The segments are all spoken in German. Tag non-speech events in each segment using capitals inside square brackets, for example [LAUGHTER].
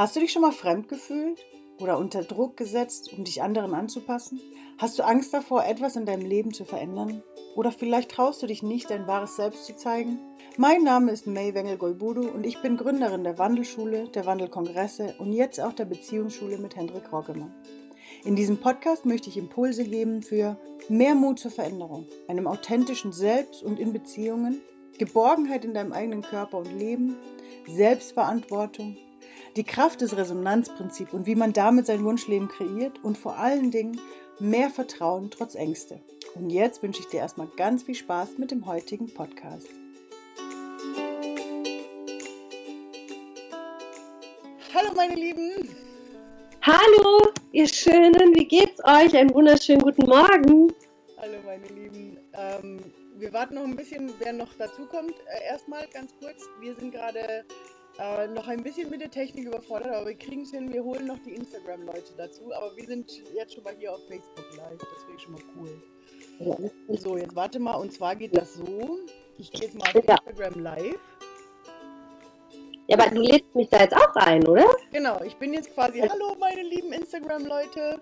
Hast du dich schon mal fremd gefühlt oder unter Druck gesetzt, um dich anderen anzupassen? Hast du Angst davor, etwas in deinem Leben zu verändern? Oder vielleicht traust du dich nicht, dein wahres Selbst zu zeigen? Mein Name ist May Wengel-Golbudu und ich bin Gründerin der Wandelschule, der Wandelkongresse und jetzt auch der Beziehungsschule mit Hendrik Roggemann. In diesem Podcast möchte ich Impulse geben für mehr Mut zur Veränderung, einem authentischen Selbst und in Beziehungen, Geborgenheit in deinem eigenen Körper und Leben, Selbstverantwortung, die Kraft des Resonanzprinzips und wie man damit sein Wunschleben kreiert und vor allen Dingen mehr Vertrauen trotz Ängste. Und jetzt wünsche ich dir erstmal ganz viel Spaß mit dem heutigen Podcast. Hallo meine Lieben! Hallo, ihr Schönen, wie geht's euch? Einen wunderschönen guten Morgen. Hallo meine Lieben. Ähm, wir warten noch ein bisschen, wer noch dazukommt. Äh, erstmal ganz kurz, wir sind gerade äh, noch ein bisschen mit der Technik überfordert, aber wir kriegen es hin. Wir holen noch die Instagram-Leute dazu. Aber wir sind jetzt schon mal hier auf Facebook live. Das ich schon mal cool. So, jetzt warte mal. Und zwar geht das so. Ich gehe jetzt mal auf Instagram live. Ja, aber du lädst mich da jetzt auch ein, oder? Genau, ich bin jetzt quasi, hallo meine lieben Instagram-Leute.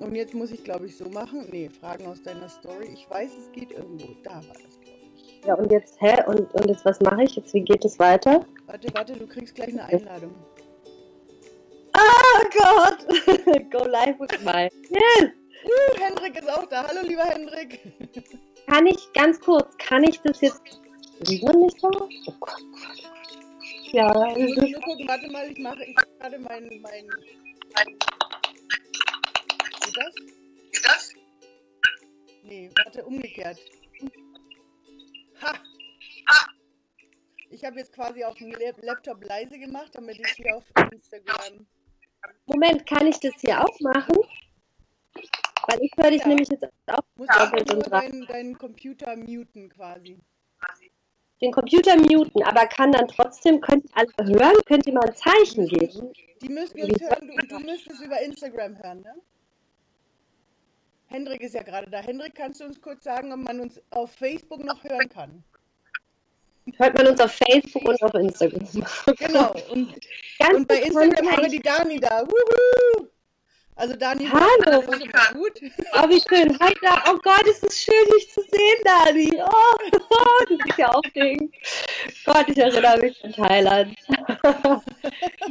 Und jetzt muss ich, glaube ich, so machen. Nee, Fragen aus deiner Story. Ich weiß, es geht irgendwo. Da war das, glaube ich. Ja, und jetzt, hä? Und, und jetzt, was mache ich? Jetzt, wie geht es weiter? Warte, warte, du kriegst gleich eine Einladung. Oh Gott! [LAUGHS] Go live with my. Yes! Uh, Hendrik ist auch da. Hallo, lieber Hendrik. Kann ich, ganz kurz, kann ich das jetzt. Sieht man nicht da? Oh Gott. Ja, ich muss nur gucken, warte mal, ich mache ich gerade mein, mein. Ist das? Ist das? Nee, warte, umgekehrt. Ha! Ha! Ich habe jetzt quasi auf dem Laptop leise gemacht, damit ich hier auf Instagram. Moment, kann ich das hier auch machen? Weil ich höre dich ja. nämlich jetzt auch Musst doppelt und deinen, deinen Computer muten quasi. Den Computer muten, aber kann dann trotzdem, könnt ihr alle hören? Könnt ihr mal ein Zeichen geben? Die müssen uns hören, du, du müsstest über Instagram hören, ne? Hendrik ist ja gerade da. Hendrik, kannst du uns kurz sagen, ob man uns auf Facebook noch hören kann? Hört man uns auf Facebook und auf Instagram. Genau. Und, und bei Instagram haben wir die Dani da. Wuhu! Also Dani, hallo. Gut. Oh, wie schön. Hi, da. Oh Gott, es ist schön, dich zu sehen, Dani. Oh, [LAUGHS] oh du bist ja aufregend. Gott, ich erinnere mich an Thailand. [LAUGHS]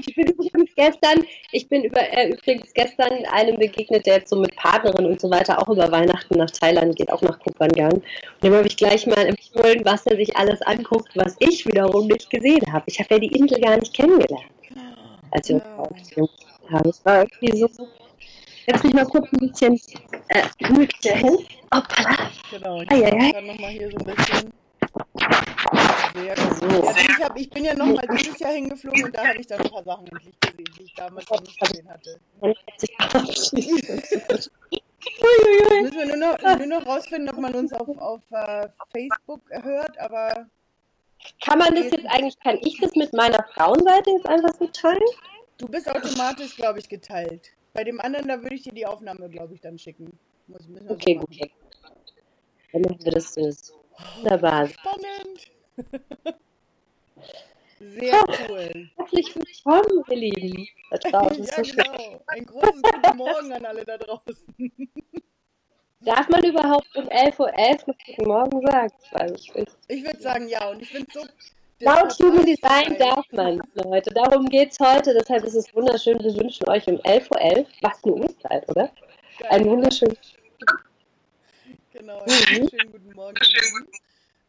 ich bin übrigens gestern, ich bin über, äh, übrigens gestern einem begegnet, der jetzt so mit Partnerin und so weiter auch über Weihnachten nach Thailand geht, auch nach Kupangan. Und dem habe ich gleich mal empfohlen, was er sich alles anguckt, was ich wiederum nicht gesehen habe. Ich habe ja die Insel gar nicht kennengelernt. Als wir uns ja. haben. Es war irgendwie so Jetzt mich mal kurz ein bisschen äh, stellen. Hoppala. Genau, ich ah, ja, nochmal hier so ein bisschen. Sehr gut. Ja, ich, hab, ich bin ja nochmal dieses Jahr hingeflogen und da habe ich dann ein paar Sachen endlich gesehen, die ich damals noch nicht gesehen hatte. Müssen wir nur noch, nur noch rausfinden, ob man uns auf, auf uh, Facebook hört, aber. Kann man das jetzt eigentlich, kann ich das mit meiner Frauenseite jetzt einfach so teilen? Du bist automatisch, glaube ich, geteilt. Bei dem anderen, da würde ich dir die Aufnahme, glaube ich, dann schicken. Muss, okay, so gut. Dann machen wir das so. Wunderbar. Spannend. [LAUGHS] Sehr cool. Herzlich willkommen, ihr Lieben. Da [LAUGHS] draußen ja, genau. Ein großes Guten Morgen an alle da draußen. [LAUGHS] Darf man überhaupt um 11.11 Uhr .11 noch Guten Morgen sagen? Ich, ich würde sagen ja und ich finde es so Laut Human Design darf man, Leute. Darum geht es heute. Deshalb ist es wunderschön. Wir wünschen euch um 11.11 Uhr, .11, was eine Uhrzeit, oder? Geil. Ein wunderschönen. Genau, schönen guten Morgen.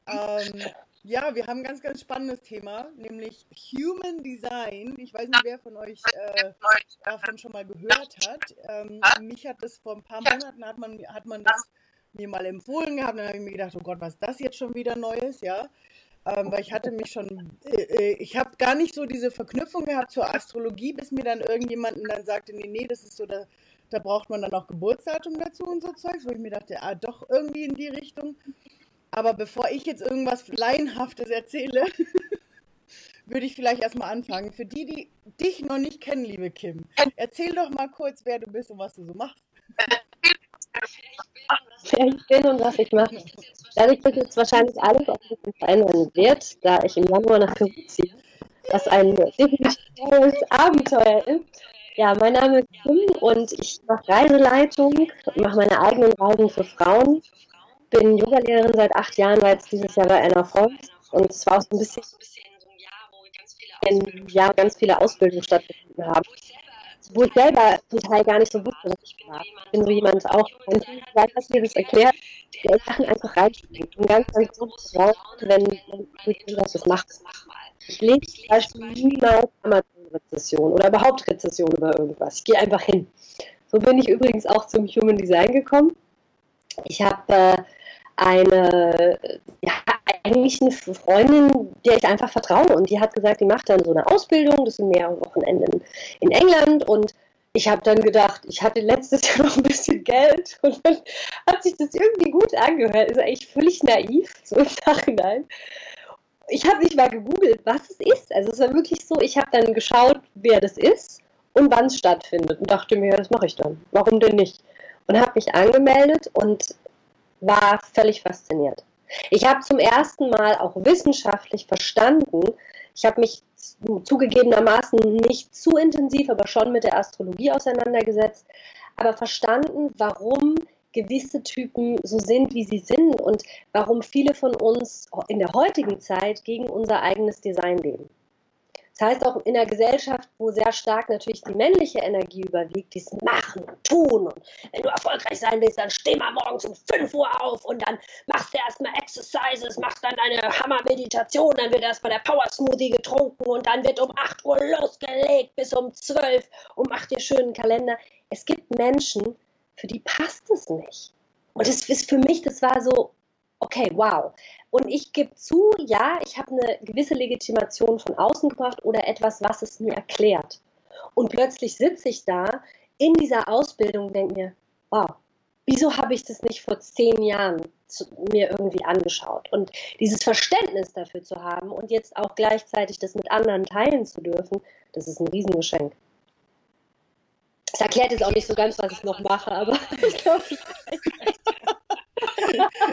Ähm, ja, wir haben ein ganz, ganz spannendes Thema, nämlich Human Design. Ich weiß nicht, wer von euch äh, davon schon mal gehört hat. Ähm, mich hat das vor ein paar Monaten, hat man, hat man das mir mal empfohlen gehabt. Dann habe ich mir gedacht, oh Gott, was ist das jetzt schon wieder Neues, ja? Ähm, weil ich hatte mich schon, äh, äh, ich habe gar nicht so diese Verknüpfung gehabt zur Astrologie, bis mir dann irgendjemanden dann sagte, nee, nee, das ist so, da, da braucht man dann auch Geburtsdatum dazu und so Zeugs, wo ich mir dachte, ah, doch irgendwie in die Richtung. Aber bevor ich jetzt irgendwas Laienhaftes erzähle, [LAUGHS] würde ich vielleicht erstmal anfangen. Für die, die dich noch nicht kennen, liebe Kim, erzähl doch mal kurz, wer du bist und was du so machst. Wer ich bin und was ich mache. Dadurch wird jetzt wahrscheinlich alles ein bisschen verändern wird, da ich im Januar nach Peru ziehe. was ein definitiv Abenteuer ist. Ja, mein Name ist Kim und ich mache Reiseleitung, mache meine eigenen Reisen für Frauen, bin Yogalehrerin seit acht Jahren, weil es dieses Jahr bei einer Frau und es war auch so ein bisschen ein Jahr, ganz viele Ausbildungen stattgefunden haben wo ich selber total gar nicht so wusste, was ich war. Ich bin so jemand auch, wenn ich weiß, mir das erklärt, der Sachen einfach reinspringt und ganz, ganz gut raus, wenn du das machst. Ich lese zum Beispiel niemals Amazon-Rezession oder überhaupt Rezession über irgendwas. Ich gehe einfach hin. So bin ich übrigens auch zum Human Design gekommen. Ich habe äh, eine, ja, eigentlich eine Freundin, der ich einfach vertraue und die hat gesagt, die macht dann so eine Ausbildung, das sind mehrere Wochenenden in England und ich habe dann gedacht, ich hatte letztes [LAUGHS] Jahr noch ein bisschen Geld und dann hat sich das irgendwie gut angehört. Ist eigentlich völlig naiv, so im Nachhinein. Ich habe nicht mal gegoogelt, was es ist. Also es war wirklich so, ich habe dann geschaut, wer das ist und wann es stattfindet und dachte mir, das mache ich dann. Warum denn nicht? Und habe mich angemeldet und war völlig fasziniert. Ich habe zum ersten Mal auch wissenschaftlich verstanden, ich habe mich zugegebenermaßen nicht zu intensiv, aber schon mit der Astrologie auseinandergesetzt, aber verstanden, warum gewisse Typen so sind, wie sie sind und warum viele von uns in der heutigen Zeit gegen unser eigenes Design leben. Das heißt auch in einer Gesellschaft, wo sehr stark natürlich die männliche Energie überwiegt, dieses Machen und Tun. Und wenn du erfolgreich sein willst, dann steh mal morgens um 5 Uhr auf und dann machst du erstmal Exercises, machst dann eine Hammer-Meditation, dann wird erstmal der Power Smoothie getrunken und dann wird um 8 Uhr losgelegt bis um 12 und mach dir schönen Kalender. Es gibt Menschen, für die passt es nicht. Und das ist für mich, das war so, okay, wow. Und ich gebe zu, ja, ich habe eine gewisse Legitimation von außen gebracht oder etwas, was es mir erklärt. Und plötzlich sitze ich da in dieser Ausbildung und denke mir, wow, wieso habe ich das nicht vor zehn Jahren zu, mir irgendwie angeschaut? Und dieses Verständnis dafür zu haben und jetzt auch gleichzeitig das mit anderen teilen zu dürfen, das ist ein Riesengeschenk. Das erklärt jetzt auch nicht so ganz, was ich noch mache, aber [LAUGHS] ich glaube,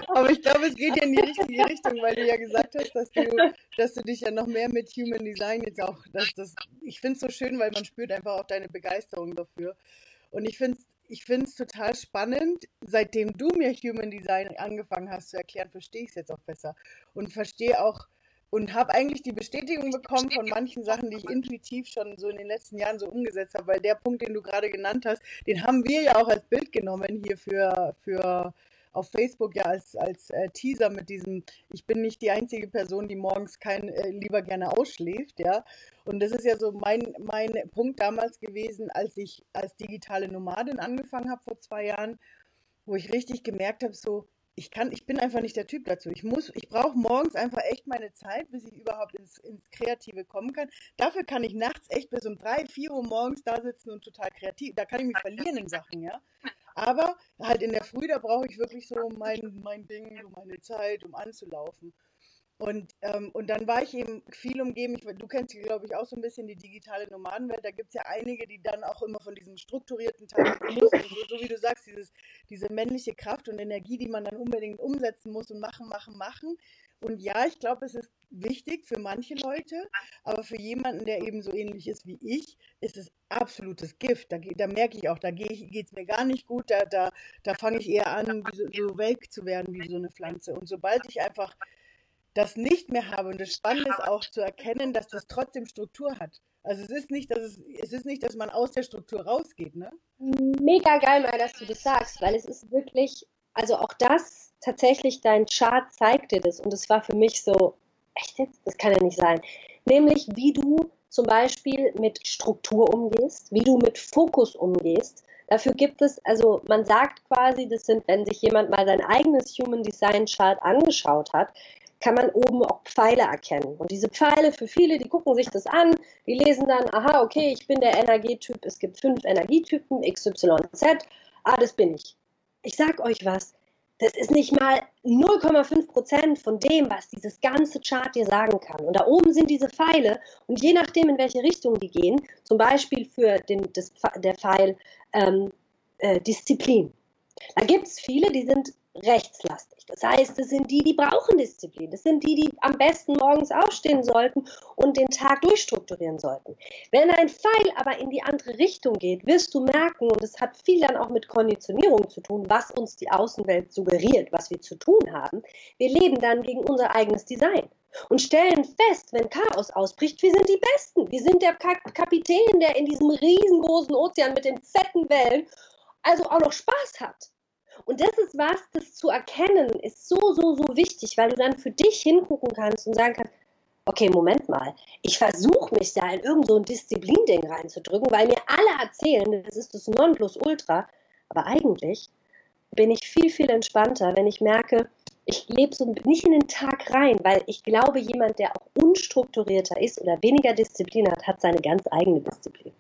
Aber ich glaube, es geht ja in die richtige Richtung, weil du ja gesagt hast, dass du, dass du dich ja noch mehr mit Human Design jetzt auch, dass das, ich finde es so schön, weil man spürt einfach auch deine Begeisterung dafür. Und ich finde es ich finde total spannend, seitdem du mir Human Design angefangen hast zu erklären, verstehe ich es jetzt auch besser. Und verstehe auch und habe eigentlich die Bestätigung bekommen von manchen Sachen, die ich intuitiv schon so in den letzten Jahren so umgesetzt habe, weil der Punkt, den du gerade genannt hast, den haben wir ja auch als Bild genommen hier für, für auf Facebook ja als, als äh, Teaser mit diesem, ich bin nicht die einzige Person, die morgens kein, äh, lieber gerne ausschläft, ja. Und das ist ja so mein, mein Punkt damals gewesen, als ich als digitale Nomadin angefangen habe vor zwei Jahren, wo ich richtig gemerkt habe, so, ich kann, ich bin einfach nicht der Typ dazu. Ich muss, ich brauche morgens einfach echt meine Zeit, bis ich überhaupt ins, ins Kreative kommen kann. Dafür kann ich nachts echt bis um drei, vier Uhr morgens da sitzen und total kreativ. Da kann ich mich verlieren in Sachen, ja. Aber halt in der Früh, da brauche ich wirklich so mein, mein Ding, so meine Zeit, um anzulaufen. Und, ähm, und dann war ich eben viel umgeben. Ich, du kennst, glaube ich, auch so ein bisschen die digitale Nomadenwelt. Da gibt es ja einige, die dann auch immer von diesem strukturierten Teil [LAUGHS] so, so wie du sagst, dieses, diese männliche Kraft und Energie, die man dann unbedingt umsetzen muss und machen, machen, machen. Und ja, ich glaube, es ist wichtig für manche Leute, aber für jemanden, der eben so ähnlich ist wie ich, ist es absolutes Gift. Da, da merke ich auch, da geht es mir gar nicht gut, da, da, da fange ich eher an, so, so welk zu werden wie so eine Pflanze. Und sobald ich einfach das nicht mehr habe, und das Spannende ist auch zu erkennen, dass das trotzdem Struktur hat. Also es ist nicht, dass es, es ist nicht, dass man aus der Struktur rausgeht, ne? Mega geil mal, dass du das sagst, weil es ist wirklich, also auch das tatsächlich dein Chart zeigt dir das und es war für mich so, echt jetzt? Das kann ja nicht sein. Nämlich, wie du zum Beispiel mit Struktur umgehst, wie du mit Fokus umgehst. Dafür gibt es, also man sagt quasi, das sind, wenn sich jemand mal sein eigenes Human Design Chart angeschaut hat, kann man oben auch Pfeile erkennen. Und diese Pfeile, für viele, die gucken sich das an, die lesen dann, aha, okay, ich bin der Energietyp, es gibt fünf Energietypen, XYZ, ah, das bin ich. Ich sag euch was, das ist nicht mal 0,5 Prozent von dem, was dieses ganze Chart dir sagen kann. Und da oben sind diese Pfeile und je nachdem, in welche Richtung die gehen, zum Beispiel für den, das, der Pfeil ähm, äh, Disziplin. Da gibt es viele, die sind rechtslastig. Das heißt, es sind die, die brauchen Disziplin. Das sind die, die am besten morgens aufstehen sollten und den Tag durchstrukturieren sollten. Wenn ein Pfeil aber in die andere Richtung geht, wirst du merken, und es hat viel dann auch mit Konditionierung zu tun, was uns die Außenwelt suggeriert, was wir zu tun haben. Wir leben dann gegen unser eigenes Design und stellen fest, wenn Chaos ausbricht, wir sind die Besten. Wir sind der Kapitän, der in diesem riesengroßen Ozean mit den fetten Wellen also auch noch Spaß hat. Und das ist was, das zu erkennen, ist so, so, so wichtig, weil du dann für dich hingucken kannst und sagen kannst, okay, Moment mal, ich versuche mich da in irgendein so Disziplin-Ding reinzudrücken, weil mir alle erzählen, das ist das Nonplusultra. Aber eigentlich bin ich viel, viel entspannter, wenn ich merke, ich lebe so nicht in den Tag rein, weil ich glaube, jemand, der auch unstrukturierter ist oder weniger Disziplin hat, hat seine ganz eigene Disziplin.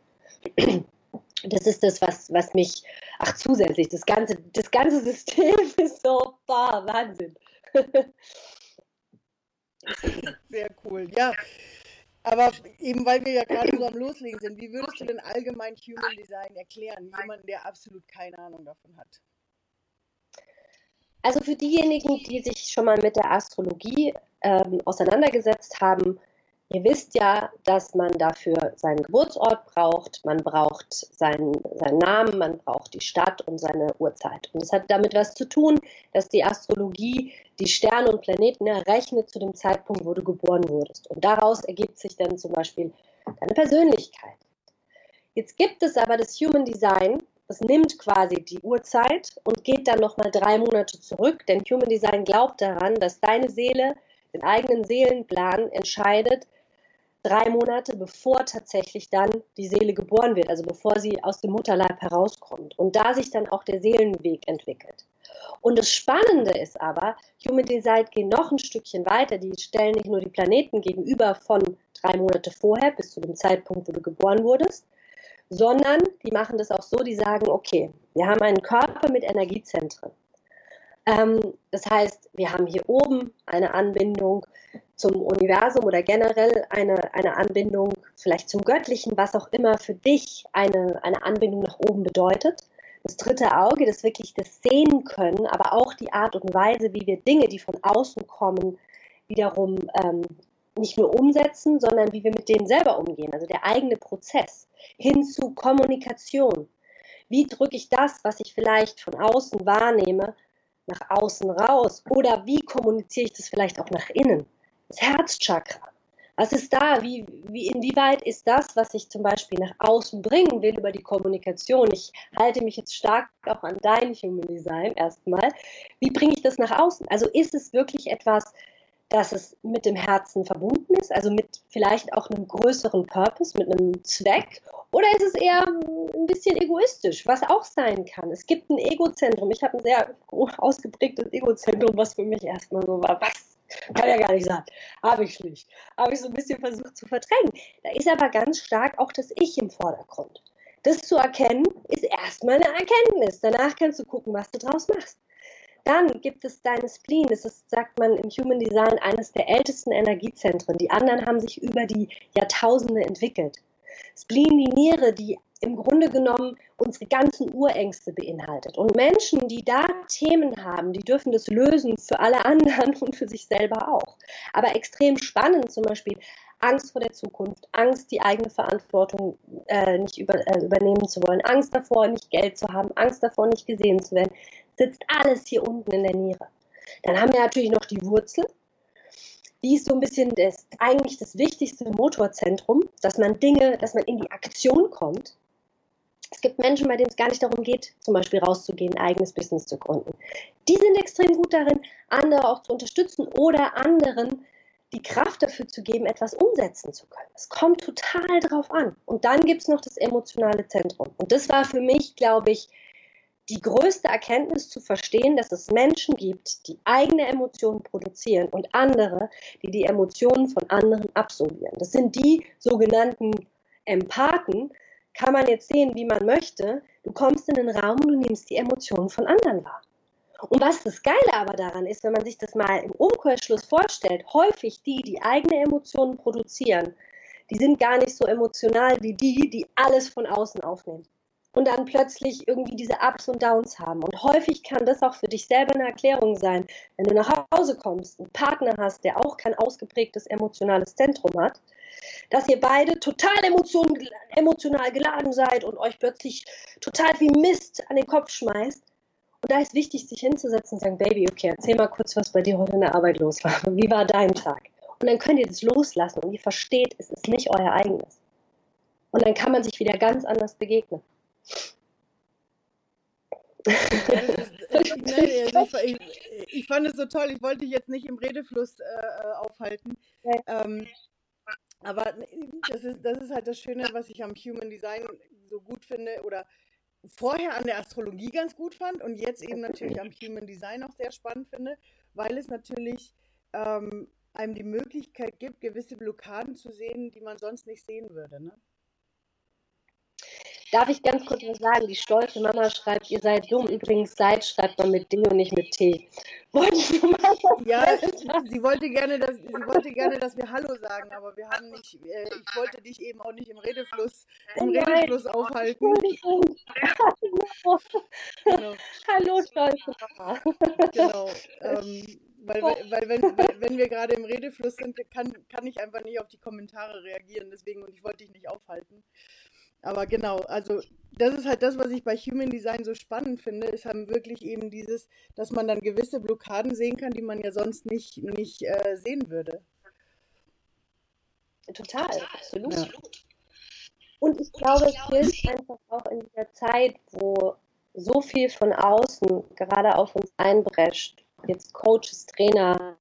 Das ist das, was, was mich, ach zusätzlich, das ganze, das ganze [LAUGHS] System ist so, boah, Wahnsinn. [LAUGHS] Sehr cool, ja. Aber eben weil wir ja gerade so am Loslegen sind, wie würdest du denn allgemein Human Design erklären? Jemanden, der absolut keine Ahnung davon hat. Also für diejenigen, die sich schon mal mit der Astrologie ähm, auseinandergesetzt haben, ihr wisst ja, dass man dafür seinen Geburtsort braucht, man braucht seinen, seinen Namen, man braucht die Stadt und seine Uhrzeit. Und es hat damit was zu tun, dass die Astrologie die Sterne und Planeten errechnet zu dem Zeitpunkt, wo du geboren wurdest. Und daraus ergibt sich dann zum Beispiel deine Persönlichkeit. Jetzt gibt es aber das Human Design, das nimmt quasi die Uhrzeit und geht dann nochmal drei Monate zurück, denn Human Design glaubt daran, dass deine Seele den eigenen Seelenplan entscheidet, drei Monate bevor tatsächlich dann die Seele geboren wird, also bevor sie aus dem Mutterleib herauskommt und da sich dann auch der Seelenweg entwickelt. Und das Spannende ist aber, Human Design geht noch ein Stückchen weiter. Die stellen nicht nur die Planeten gegenüber von drei Monate vorher bis zu dem Zeitpunkt, wo du geboren wurdest, sondern die machen das auch so, die sagen, okay, wir haben einen Körper mit Energiezentren. Ähm, das heißt, wir haben hier oben eine Anbindung zum Universum oder generell eine, eine Anbindung vielleicht zum Göttlichen, was auch immer für dich eine, eine Anbindung nach oben bedeutet. Das dritte Auge, das wirklich das sehen können, aber auch die Art und Weise, wie wir Dinge, die von außen kommen, wiederum ähm, nicht nur umsetzen, sondern wie wir mit denen selber umgehen, also der eigene Prozess hin zu Kommunikation. Wie drücke ich das, was ich vielleicht von außen wahrnehme, nach außen raus? Oder wie kommuniziere ich das vielleicht auch nach innen? Das Herzchakra. Was ist da? Wie, wie, inwieweit ist das, was ich zum Beispiel nach außen bringen will über die Kommunikation? Ich halte mich jetzt stark auch an dein Human Design erstmal. Wie bringe ich das nach außen? Also ist es wirklich etwas, dass es mit dem Herzen verbunden ist, also mit vielleicht auch einem größeren Purpose, mit einem Zweck? Oder ist es eher ein bisschen egoistisch, was auch sein kann? Es gibt ein Egozentrum. Ich habe ein sehr [LAUGHS] ausgeprägtes Egozentrum, was für mich erstmal so war, was? Kann ja gar nicht sein. Habe ich nicht. Habe ich so ein bisschen versucht zu verdrängen. Da ist aber ganz stark auch das Ich im Vordergrund. Das zu erkennen, ist erstmal eine Erkenntnis. Danach kannst du gucken, was du draus machst. Dann gibt es deine Spleen. Das ist, sagt man im Human Design, eines der ältesten Energiezentren. Die anderen haben sich über die Jahrtausende entwickelt. Spleen, die Niere, die im Grunde genommen unsere ganzen Urängste beinhaltet. Und Menschen, die da Themen haben, die dürfen das lösen für alle anderen [LAUGHS] und für sich selber auch. Aber extrem spannend zum Beispiel Angst vor der Zukunft, Angst, die eigene Verantwortung äh, nicht über, äh, übernehmen zu wollen, Angst davor, nicht Geld zu haben, Angst davor, nicht gesehen zu werden sitzt alles hier unten in der Niere. Dann haben wir natürlich noch die Wurzel. Die ist so ein bisschen das, eigentlich das wichtigste Motorzentrum, dass man Dinge, dass man in die Aktion kommt. Es gibt Menschen, bei denen es gar nicht darum geht, zum Beispiel rauszugehen, ein eigenes Business zu gründen. Die sind extrem gut darin, andere auch zu unterstützen oder anderen die Kraft dafür zu geben, etwas umsetzen zu können. Es kommt total drauf an. Und dann gibt es noch das emotionale Zentrum. Und das war für mich, glaube ich, die größte Erkenntnis zu verstehen, dass es Menschen gibt, die eigene Emotionen produzieren und andere, die die Emotionen von anderen absorbieren. Das sind die sogenannten Empathen. Kann man jetzt sehen, wie man möchte. Du kommst in den Raum und du nimmst die Emotionen von anderen wahr. Und was das Geile aber daran ist, wenn man sich das mal im Umkehrschluss vorstellt, häufig die, die eigene Emotionen produzieren, die sind gar nicht so emotional wie die, die alles von außen aufnehmen. Und dann plötzlich irgendwie diese Ups und Downs haben. Und häufig kann das auch für dich selber eine Erklärung sein, wenn du nach Hause kommst, einen Partner hast, der auch kein ausgeprägtes emotionales Zentrum hat, dass ihr beide total emotion, emotional geladen seid und euch plötzlich total wie Mist an den Kopf schmeißt. Und da ist wichtig, sich hinzusetzen und sagen, Baby, okay, erzähl mal kurz, was bei dir heute in der Arbeit los war. [LAUGHS] Wie war dein Tag? Und dann könnt ihr das loslassen und ihr versteht, es ist nicht euer eigenes. Und dann kann man sich wieder ganz anders begegnen. [LAUGHS] ich, fand es so toll, ich wollte dich jetzt nicht im Redefluss äh, aufhalten. Ja. Ähm, aber das ist, das ist halt das Schöne, was ich am Human Design so gut finde oder vorher an der Astrologie ganz gut fand und jetzt eben natürlich am Human Design auch sehr spannend finde, weil es natürlich ähm, einem die Möglichkeit gibt, gewisse Blockaden zu sehen, die man sonst nicht sehen würde. Ne? Darf ich ganz kurz was sagen? Die stolze Mama schreibt, ihr seid dumm. Übrigens, seid schreibt man mit D und nicht mit T. Ja, sie wollte, gerne, dass, sie wollte gerne, dass wir Hallo sagen, aber wir haben nicht, äh, ich wollte dich eben auch nicht im Redefluss, im Nein. Redefluss aufhalten. genau. Hallo, stolze Mama. Genau. Ähm, weil, weil wenn, wenn wir gerade im Redefluss sind, kann, kann ich einfach nicht auf die Kommentare reagieren. Deswegen, und ich wollte dich nicht aufhalten. Aber genau, also das ist halt das, was ich bei Human Design so spannend finde, ist halt wirklich eben dieses, dass man dann gewisse Blockaden sehen kann, die man ja sonst nicht, nicht äh, sehen würde. Total, absolut. Ja. Und ich glaube, es gilt einfach auch in dieser Zeit, wo so viel von außen gerade auf uns einbrescht, jetzt Coaches, Trainer,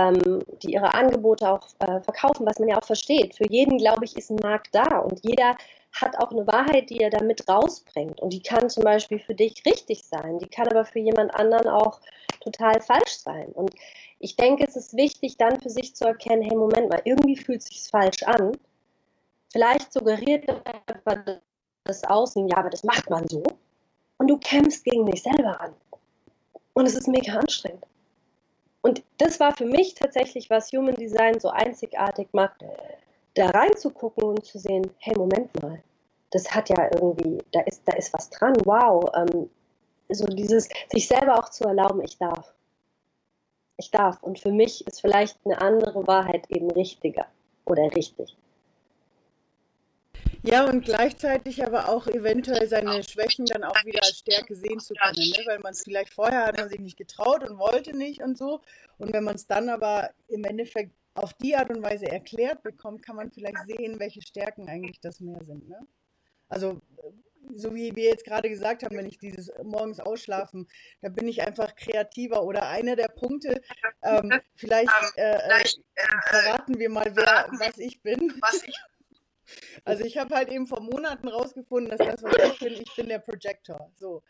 ähm, die ihre Angebote auch äh, verkaufen, was man ja auch versteht. Für jeden, glaube ich, ist ein Markt da und jeder hat auch eine Wahrheit, die er damit rausbringt. Und die kann zum Beispiel für dich richtig sein, die kann aber für jemand anderen auch total falsch sein. Und ich denke, es ist wichtig, dann für sich zu erkennen, hey, Moment mal, irgendwie fühlt sich falsch an. Vielleicht suggeriert das Außen, ja, aber das macht man so. Und du kämpfst gegen dich selber an. Und es ist mega anstrengend. Und das war für mich tatsächlich, was Human Design so einzigartig macht, da reinzugucken und zu sehen, hey, Moment mal, das hat ja irgendwie, da ist, da ist was dran, wow. Ähm, so dieses, sich selber auch zu erlauben, ich darf. Ich darf. Und für mich ist vielleicht eine andere Wahrheit eben richtiger oder richtig. Ja, und gleichzeitig aber auch eventuell seine Schwächen dann auch wieder als Stärke sehen zu können, ne? weil man es vielleicht vorher hat man sich nicht getraut und wollte nicht und so. Und wenn man es dann aber im Endeffekt auf die Art und Weise erklärt bekommt, kann man vielleicht sehen, welche Stärken eigentlich das mehr sind. Ne? Also so wie wir jetzt gerade gesagt haben, wenn ich dieses morgens ausschlafen, da bin ich einfach kreativer. Oder einer der Punkte, ähm, vielleicht äh, äh, verraten wir mal, wer, was ich bin. Was ich also ich habe halt eben vor Monaten rausgefunden, dass das, was ich bin, ich bin der Projector. So.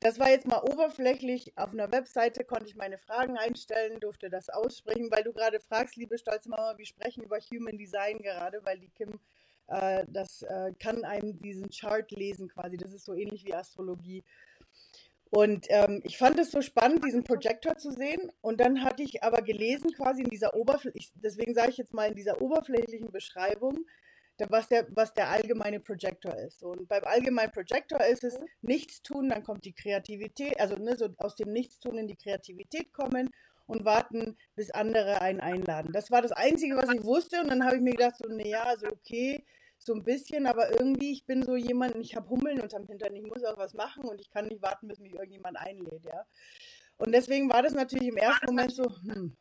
Das war jetzt mal oberflächlich. Auf einer Webseite konnte ich meine Fragen einstellen, durfte das aussprechen, weil du gerade fragst, liebe stolze Mama, wir sprechen über Human Design gerade, weil die Kim äh, das äh, kann einem diesen Chart lesen quasi. Das ist so ähnlich wie Astrologie. Und ähm, ich fand es so spannend, diesen Projector zu sehen. Und dann hatte ich aber gelesen, quasi in dieser Oberfläche, deswegen sage ich jetzt mal in dieser oberflächlichen Beschreibung, was der, was der allgemeine Projektor ist. Und beim allgemeinen Projektor ist es mhm. nichts tun, dann kommt die Kreativität, also ne, so aus dem Nichtstun in die Kreativität kommen und warten, bis andere einen einladen. Das war das Einzige, was ich wusste. Und dann habe ich mir gedacht, so, naja, so okay, so ein bisschen, aber irgendwie, ich bin so jemand, ich habe Hummeln unterm Hintern, ich muss auch was machen und ich kann nicht warten, bis mich irgendjemand einlädt, ja. Und deswegen war das natürlich im ersten Moment so, hm,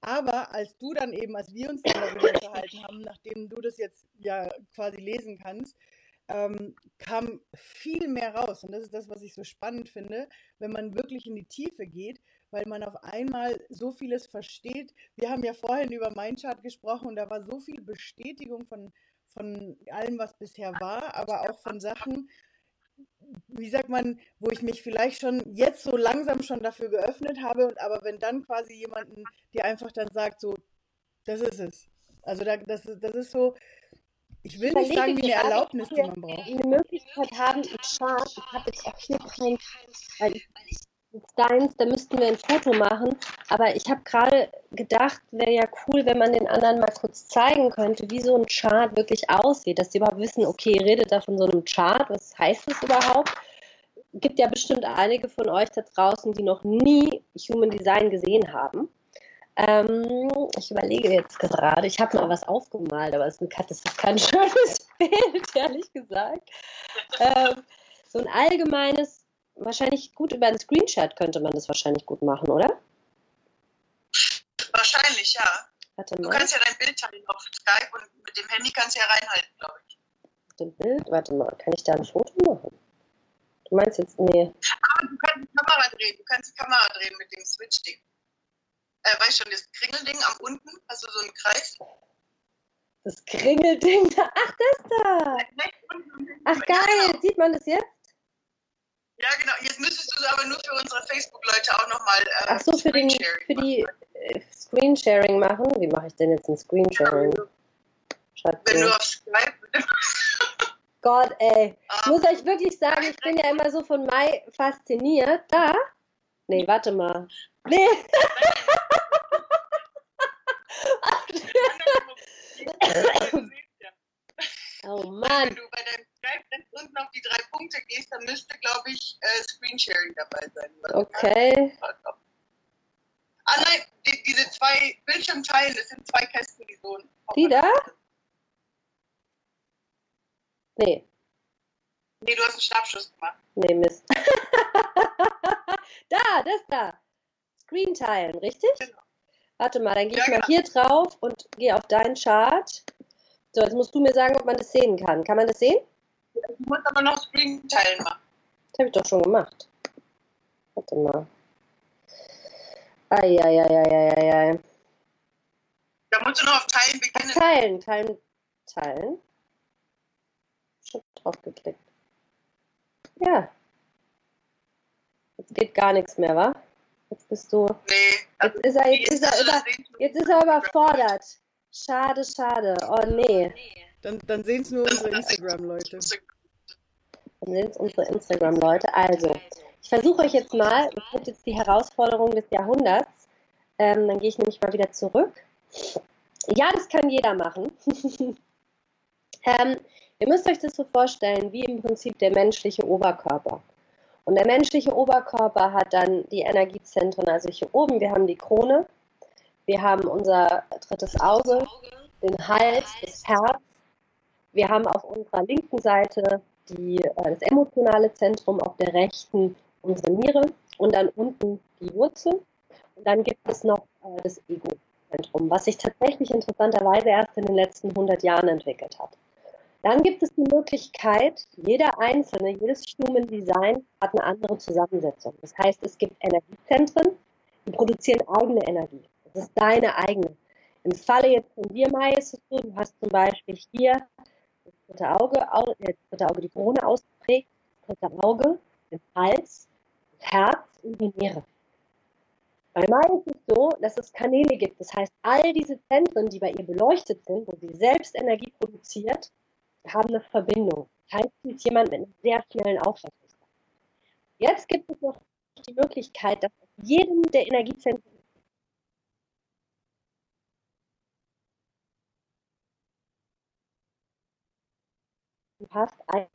aber als du dann eben, als wir uns darüber unterhalten haben, nachdem du das jetzt ja quasi lesen kannst, ähm, kam viel mehr raus. Und das ist das, was ich so spannend finde, wenn man wirklich in die Tiefe geht, weil man auf einmal so vieles versteht. Wir haben ja vorhin über Mindchart gesprochen und da war so viel Bestätigung von, von allem, was bisher war, aber auch von Sachen, wie sagt man, wo ich mich vielleicht schon jetzt so langsam schon dafür geöffnet habe, aber wenn dann quasi jemanden dir einfach dann sagt, so, das ist es. Also da, das, das ist so, ich will nicht sagen, wie eine Erlaubnis, die man braucht. Eine Möglichkeit haben, im Chart, ich habe jetzt auch hier kein, weil ich deins, da müssten wir ein Foto machen. Aber ich habe gerade gedacht, wäre ja cool, wenn man den anderen mal kurz zeigen könnte, wie so ein Chart wirklich aussieht, dass sie überhaupt wissen, okay, redet da von so einem Chart, was heißt das überhaupt? Gibt ja bestimmt einige von euch da draußen, die noch nie Human Design gesehen haben. Ähm, ich überlege jetzt gerade, ich habe mal was aufgemalt, aber es ist kein [LAUGHS] schönes Bild, ehrlich gesagt. Ähm, so ein allgemeines wahrscheinlich gut über einen Screenshot könnte man das wahrscheinlich gut machen, oder? Wahrscheinlich, ja. Warte mal. Du kannst ja dein Bild teilen auf Skype und mit dem Handy kannst du ja reinhalten, glaube ich. Mit dem Bild? Warte mal, kann ich da ein Foto machen? Du meinst jetzt, nee. Aber du kannst die Kamera drehen, du kannst die Kamera drehen mit dem Switch-Ding. Äh, weißt du schon, das Kringelding am unten, hast du so einen Kreis? Das Kringelding da, [LAUGHS] ach, das da. Ach, geil, sieht man das jetzt? Ja, genau. Jetzt müsstest du es aber nur für unsere Facebook-Leute auch nochmal äh, Ach so, für, den, für die äh, Screensharing machen. Wie mache ich denn jetzt ein Screensharing? Schreibt Wenn du auf Skype. [LAUGHS] Gott, ey. Ich muss euch wirklich sagen, ich bin ja immer so von Mai fasziniert. Da? Nee, warte mal. Nee. [LAUGHS] [LAUGHS] oh Mann. Wenn du bei deinem Skype rechts unten auf die drei Punkte gehst, dann müsste, glaube ich, äh, Screensharing dabei sein. Okay. Ah nein, die, diese zwei Bildschirmteilen, das sind zwei Kästen, die so. Die da? Nee. Nee, du hast einen Schnappschuss gemacht. Nee, Mist. [LAUGHS] da, das da. Screen teilen, richtig? Genau. Warte mal, dann gehe ja, ich mal genau. hier drauf und gehe auf deinen Chart. So, jetzt musst du mir sagen, ob man das sehen kann. Kann man das sehen? Du musst aber noch Screen teilen machen. Das habe ich doch schon gemacht. Warte mal. Eieieiei. Da musst du noch auf Teilen beginnen. Ach, teilen, teilen, teilen. Schon drauf geklickt. Ja. Jetzt geht gar nichts mehr, wa? Jetzt bist du. Nee. Jetzt ist er, jetzt ist er, über, jetzt ist er überfordert. Schade, schade. Oh nee. Dann, dann sehen es nur unsere Instagram-Leute. Dann sehen es unsere Instagram-Leute. Also, ich versuche euch jetzt mal, das wird jetzt die Herausforderung des Jahrhunderts. Ähm, dann gehe ich nämlich mal wieder zurück. Ja, das kann jeder machen. [LAUGHS] ähm, ihr müsst euch das so vorstellen, wie im Prinzip der menschliche Oberkörper. Und der menschliche Oberkörper hat dann die Energiezentren, also hier oben, wir haben die Krone, wir haben unser drittes Auge, den Hals, das Herz. Wir haben auf unserer linken Seite die, äh, das emotionale Zentrum, auf der rechten unsere Niere und dann unten die Wurzel. Und dann gibt es noch äh, das Ego-Zentrum, was sich tatsächlich interessanterweise erst in den letzten 100 Jahren entwickelt hat. Dann gibt es die Möglichkeit, jeder einzelne, jedes Human Design hat eine andere Zusammensetzung. Das heißt, es gibt Energiezentren, die produzieren eigene Energie. Ist deine eigene. Im Falle jetzt von dir, Mai, ist es so, du hast zum Beispiel hier das dritte Auge, äh, das dritte Auge die Krone ausgeprägt, das dritte Auge, den Hals, das Herz und die Niere. Bei Mai ist es so, dass es Kanäle gibt. Das heißt, all diese Zentren, die bei ihr beleuchtet sind, wo sie selbst Energie produziert, haben eine Verbindung. Das heißt, sie ist jemand mit einem sehr schnellen Auffassungsgabe. Jetzt gibt es noch die Möglichkeit, dass jedem der Energiezentren hast eine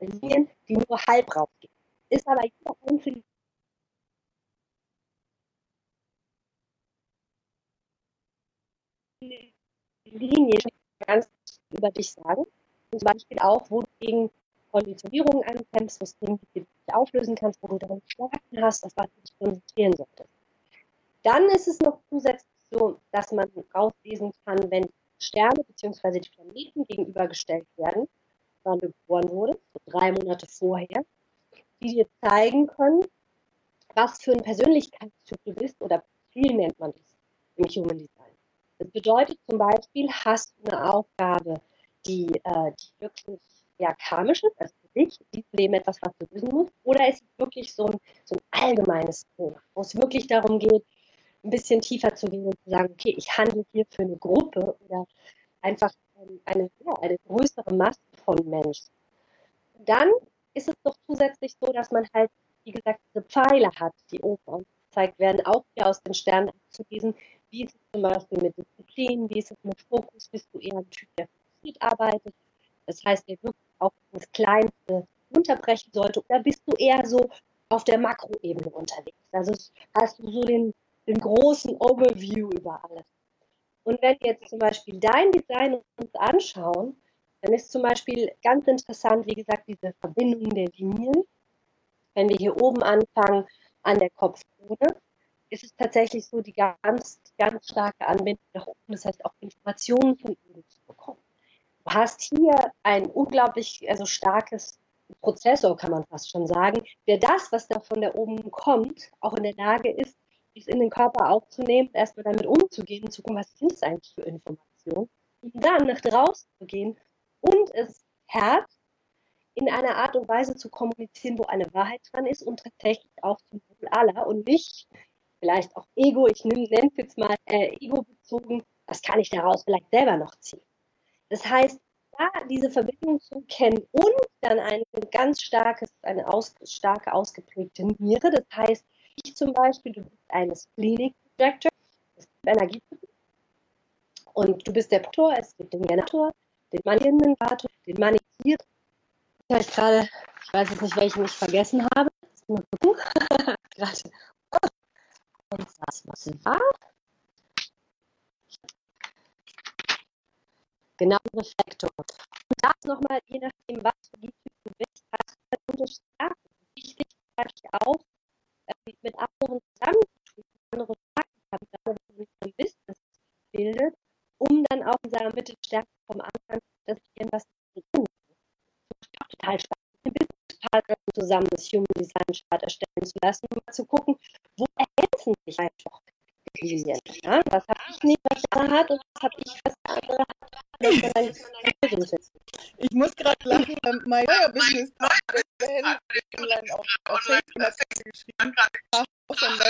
Linien, die nur halb rausgehen. Ist aber jeder einzelne Linie ganz über dich sagen. Und zum Beispiel auch, wo du gegen Konditionierungen ankämpfst, was du dich auflösen kannst, wo du daran Stärken hast, auf was du dich konzentrieren solltest. Dann ist es noch zusätzlich so, dass man rauslesen kann, wenn Sterne bzw. die Planeten gegenübergestellt werden, du geboren wurdest, so drei Monate vorher, die dir zeigen können, was für ein Persönlichkeitstyp du bist oder Profil nennt man das im Human Design. Das bedeutet zum Beispiel, hast du eine Aufgabe, die, äh, die wirklich ja, karmisch ist, also für dich, dieses Leben etwas, was du wissen musst, oder ist es wirklich so ein, so ein allgemeines Thema, wo es wirklich darum geht, ein bisschen tiefer zu gehen und zu sagen, okay, ich handle hier für eine Gruppe oder einfach eine, ja, eine größere Masse von Menschen. Dann ist es doch zusätzlich so, dass man halt wie gesagt, diese Pfeile hat, die oben angezeigt werden, auch hier aus den Sternen abzulesen. Wie ist es zum Beispiel mit Disziplin, wie ist es mit Fokus, bist du eher ein Typ, der fokussiert arbeitet, das heißt, der wirklich auch das Kleinste unterbrechen sollte, oder bist du eher so auf der Makroebene unterwegs? Also hast du so den, den großen Overview über alles. Und wenn wir jetzt zum Beispiel dein Design uns anschauen, dann ist zum Beispiel ganz interessant, wie gesagt, diese Verbindung der Linien. Wenn wir hier oben anfangen an der Kopfkrone, ist es tatsächlich so, die ganz, ganz starke Anbindung nach oben, das heißt auch Informationen von oben zu bekommen. Du hast hier ein unglaublich also starkes Prozessor, kann man fast schon sagen, der das, was da von der oben kommt, auch in der Lage ist, es in den Körper aufzunehmen, erstmal damit umzugehen zu gucken, was sind das eigentlich für Informationen, und dann nach draußen zu gehen und es Herz in einer Art und Weise zu kommunizieren, wo eine Wahrheit dran ist und tatsächlich auch zum Wohl aller und nicht vielleicht auch Ego, ich nenne es jetzt mal äh, Ego bezogen, was kann ich daraus vielleicht selber noch ziehen. Das heißt, da diese Verbindung zu kennen und dann ein ganz starkes, eine aus, starke ausgeprägte Niere, das heißt, ich zum Beispiel, du bist eine Splenic Projector, das ist Energietypen, und du bist der Motor, es gibt den Generator, den Manifestator, den Manifestier. Ich gerade, ich weiß jetzt nicht, welchen ich vergessen habe. Mal gucken. [LAUGHS] gerade. Und das, was war? Genau, Reflektor. Und das nochmal, je nachdem, was für die Typ du bist, hast du unterschiedliche. Wichtig ist auch, äh, mit anderen zusammenzutun, andere Stärken haben, wenn man ein Business bildet, um dann auch in seiner Mittelstärke vom Anfang, dass ich irgendwas tun total spannend, mit Businesspartnern zusammen das Human Design Chart erstellen zu lassen, um mal zu gucken, wo ergänzen sich einfach die Linien. Ja? Was habe ich nicht, was der andere hat und was habe ich, was der andere hat. Ich muss gerade lachen, mein neuer Businesspartner, Henry auf, auf Facebook hat geschrieben, ach, dann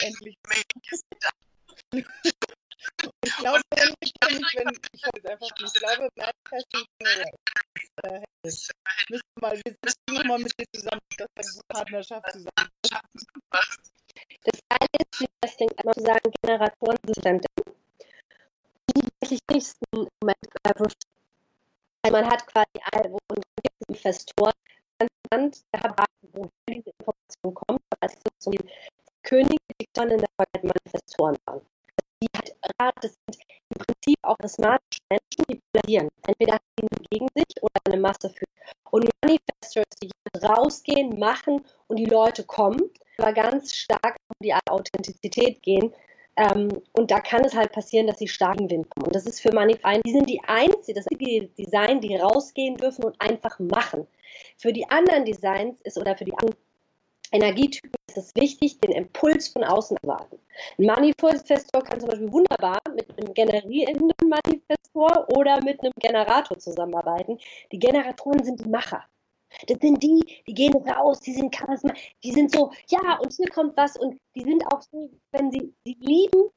endlich. [LAUGHS] [LAUGHS] [LAUGHS] Ich glaube, ich kann nicht, wenn ich halt einfach, ich glaube, Manifesting äh, müssen wir mal, wir sitzen nochmal mit dir zusammen, dass wir eine Partnerschaft zusammen. Das eine ist, Manifesting, einmal zu sagen, Generatoren sind die wirklich nächsten Moment äh, man hat quasi alle, wo und Investoren, ganz spannend, woher diese Information kommt, so ein König, die in der Vergangenheit Manifestoren waren halt das sind im Prinzip auch asthmatische Menschen, die polarisieren. Entweder sie gegen sich oder eine Masse für. Und Manifestors, die rausgehen, machen und die Leute kommen, aber ganz stark um die Authentizität gehen. Ähm, und da kann es halt passieren, dass sie starken Wind kommen. Und das ist für Manifest, die sind die einzige, das einzige Design, die rausgehen dürfen und einfach machen. Für die anderen Designs ist oder für die anderen Energietypen ist es wichtig, den Impuls von außen zu warten. Ein Manifestor kann zum Beispiel wunderbar mit einem generierenden Manifestor oder mit einem Generator zusammenarbeiten. Die Generatoren sind die Macher. Das sind die, die gehen raus, die sind Charisma, die sind so, ja, und hier kommt was und die sind auch so, wenn sie, sie lieben,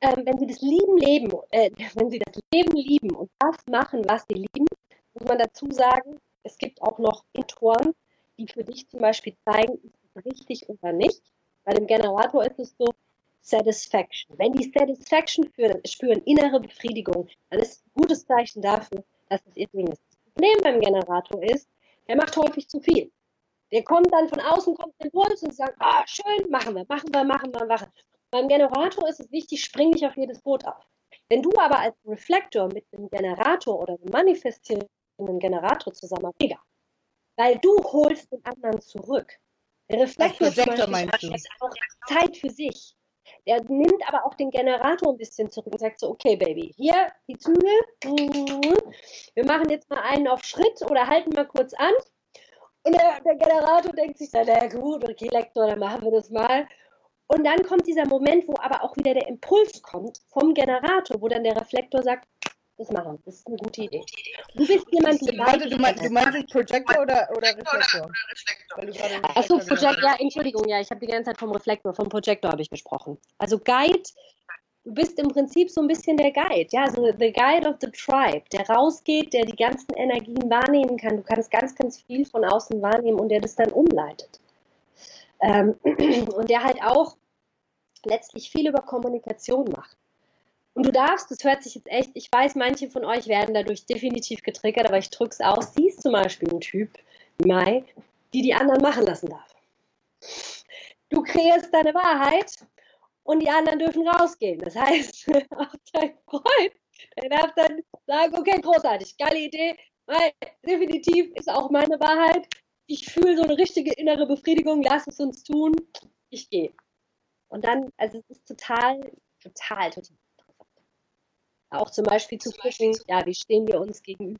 äh, wenn sie das Lieben leben, äh, [LAUGHS] wenn sie das Leben lieben und das machen, was sie lieben, muss man dazu sagen, es gibt auch noch Mentoren, die für dich zum Beispiel zeigen, richtig oder nicht. Bei dem Generator ist es so, Satisfaction. Wenn die Satisfaction für, spüren, innere Befriedigung, dann ist ein gutes Zeichen dafür, dass es ihr Ding ist. Das Problem beim Generator ist, der macht häufig zu viel. Der kommt dann von außen, kommt der Impuls und sagt, ah, schön, machen wir, machen wir, machen wir, machen. Beim Generator ist es wichtig, spring nicht auf jedes Boot auf. Wenn du aber als Reflektor mit einem Generator oder einem manifestierenden Generator zusammen, mega. Weil du holst den anderen zurück. Der Reflektor meinst du? auch Zeit für sich. Der nimmt aber auch den Generator ein bisschen zurück und sagt so, okay, Baby, hier die Zügel. Wir machen jetzt mal einen auf Schritt oder halten mal kurz an. Und der, der Generator denkt sich dann, na gut, okay, Lektor, dann machen wir das mal. Und dann kommt dieser Moment, wo aber auch wieder der Impuls kommt vom Generator, wo dann der Reflektor sagt, das machen. Das ist eine gute Idee. Du bist jemand, der Warte, du, meinst, du meinst Projector oder, oder Reflektor? Achso, Projector, ja, Entschuldigung, ja, ich habe die ganze Zeit vom Reflektor, vom Projector habe ich gesprochen. Also Guide, du bist im Prinzip so ein bisschen der Guide, ja, so the Guide of the Tribe, der rausgeht, der die ganzen Energien wahrnehmen kann. Du kannst ganz, ganz viel von außen wahrnehmen und der das dann umleitet. Ähm, [CLEARS THROAT] und der halt auch letztlich viel über Kommunikation macht. Und du darfst, das hört sich jetzt echt, ich weiß, manche von euch werden dadurch definitiv getriggert, aber ich drück's aus. Sie ist zum Beispiel ein Typ, Mai, die die anderen machen lassen darf. Du kreierst deine Wahrheit und die anderen dürfen rausgehen. Das heißt, [LAUGHS] auch dein Freund, der darf dann sagen, okay, großartig, geile Idee, weil definitiv ist auch meine Wahrheit. Ich fühle so eine richtige innere Befriedigung, lass es uns tun, ich gehe. Und dann, also es ist total, total, total. Auch zum Beispiel zu gucken, ja, wie stehen wir uns gegenüber.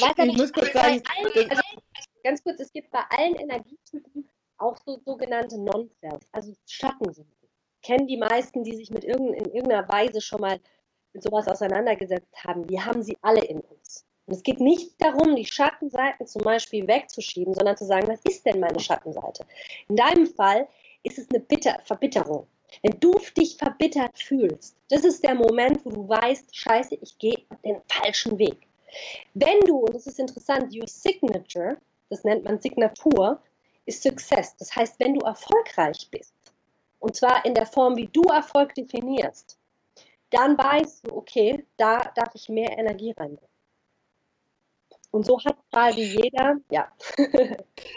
Was ich muss kurz sagen, allen, also, ganz kurz, es gibt bei allen Energietypen auch so sogenannte Non-Self, also Schattensymbole. Kennen die meisten, die sich mit irgendein, in irgendeiner Weise schon mal mit sowas auseinandergesetzt haben. Wir haben sie alle in uns. Und es geht nicht darum, die Schattenseiten zum Beispiel wegzuschieben, sondern zu sagen, was ist denn meine Schattenseite? In deinem Fall ist es eine Bitter Verbitterung. Wenn du dich verbittert fühlst, das ist der Moment, wo du weißt, scheiße, ich gehe den falschen Weg. Wenn du, und das ist interessant, your signature, das nennt man Signatur, ist Success. Das heißt, wenn du erfolgreich bist, und zwar in der Form, wie du Erfolg definierst, dann weißt du, okay, da darf ich mehr Energie reinbringen. Und so hat quasi jeder, ja.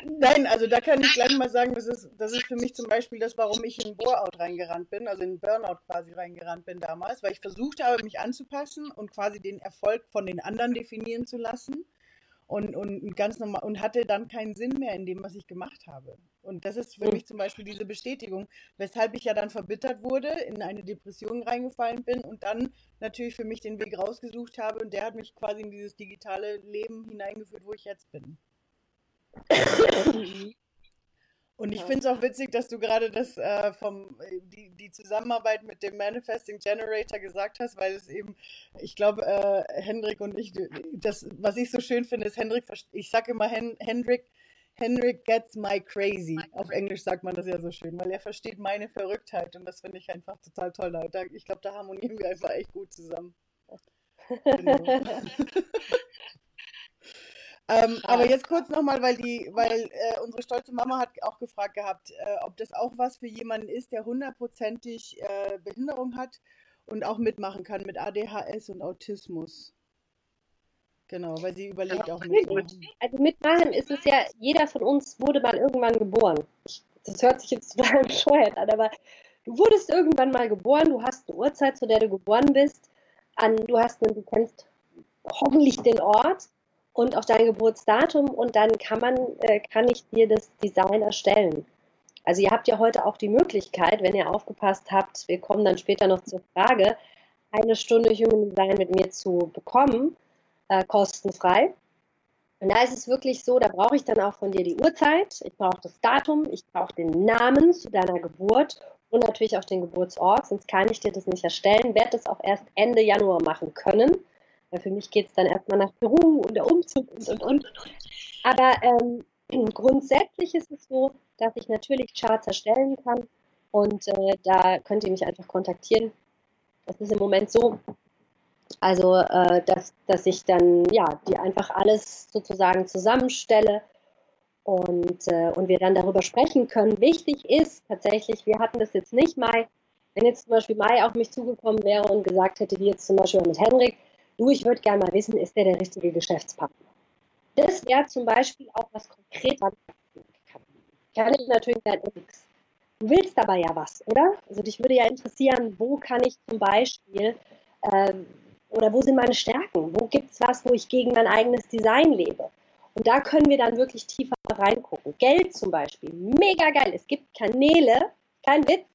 Nein, also da kann ich gleich mal sagen, das ist, das ist für mich zum Beispiel das, warum ich in Bore-out reingerannt bin, also in Burnout quasi reingerannt bin damals, weil ich versucht habe, mich anzupassen und quasi den Erfolg von den anderen definieren zu lassen und, und ganz normal und hatte dann keinen Sinn mehr in dem, was ich gemacht habe. Und das ist für mhm. mich zum Beispiel diese Bestätigung, weshalb ich ja dann verbittert wurde, in eine Depression reingefallen bin und dann natürlich für mich den Weg rausgesucht habe und der hat mich quasi in dieses digitale Leben hineingeführt, wo ich jetzt bin. Und ich finde es auch witzig, dass du gerade das äh, vom äh, die, die Zusammenarbeit mit dem Manifesting Generator gesagt hast, weil es eben, ich glaube, äh, Hendrik und ich, das, was ich so schön finde, ist Hendrik, ich sage immer Hen Hendrik, Hendrik gets my crazy. Auf Englisch sagt man das ja so schön, weil er versteht meine Verrücktheit und das finde ich einfach total toll. Da, ich glaube, da harmonieren wir einfach echt gut zusammen. [LAUGHS] Genau. [LAUGHS] Ähm, aber jetzt kurz nochmal, weil die, weil äh, unsere stolze Mama hat auch gefragt gehabt, äh, ob das auch was für jemanden ist, der hundertprozentig äh, Behinderung hat und auch mitmachen kann mit ADHS und Autismus. Genau, weil sie überlegt auch mitzumachen. Also mitmachen ist es ja, jeder von uns wurde mal irgendwann geboren. Das hört sich jetzt [LAUGHS] total bescheuert an, aber du wurdest irgendwann mal geboren, du hast eine Uhrzeit, zu der du geboren bist, an, du hast einen, du kennst hoffentlich den Ort und auch dein Geburtsdatum und dann kann man, äh, kann ich dir das Design erstellen. Also ihr habt ja heute auch die Möglichkeit, wenn ihr aufgepasst habt, wir kommen dann später noch zur Frage, eine Stunde Human Design mit mir zu bekommen, äh, kostenfrei. Und da ist es wirklich so, da brauche ich dann auch von dir die Uhrzeit, ich brauche das Datum, ich brauche den Namen zu deiner Geburt und natürlich auch den Geburtsort, sonst kann ich dir das nicht erstellen, werde das auch erst Ende Januar machen können. Weil für mich geht es dann erstmal nach Peru und der Umzug und und und. Aber ähm, [CLEARS THROAT] grundsätzlich ist es so, dass ich natürlich Charts erstellen kann und äh, da könnt ihr mich einfach kontaktieren. Das ist im Moment so. Also, äh, dass, dass ich dann ja, die einfach alles sozusagen zusammenstelle und, äh, und wir dann darüber sprechen können. Wichtig ist tatsächlich, wir hatten das jetzt nicht Mai, wenn jetzt zum Beispiel Mai auf mich zugekommen wäre und gesagt hätte, wie jetzt zum Beispiel mit Henrik, du, ich würde gerne mal wissen, ist der der richtige Geschäftspartner? Das wäre zum Beispiel auch was konkret kann ich natürlich dann nichts. Du willst aber ja was, oder? Also dich würde ja interessieren, wo kann ich zum Beispiel ähm, oder wo sind meine Stärken? Wo gibt es was, wo ich gegen mein eigenes Design lebe? Und da können wir dann wirklich tiefer reingucken. Geld zum Beispiel, mega geil. Es gibt Kanäle, kein Witz,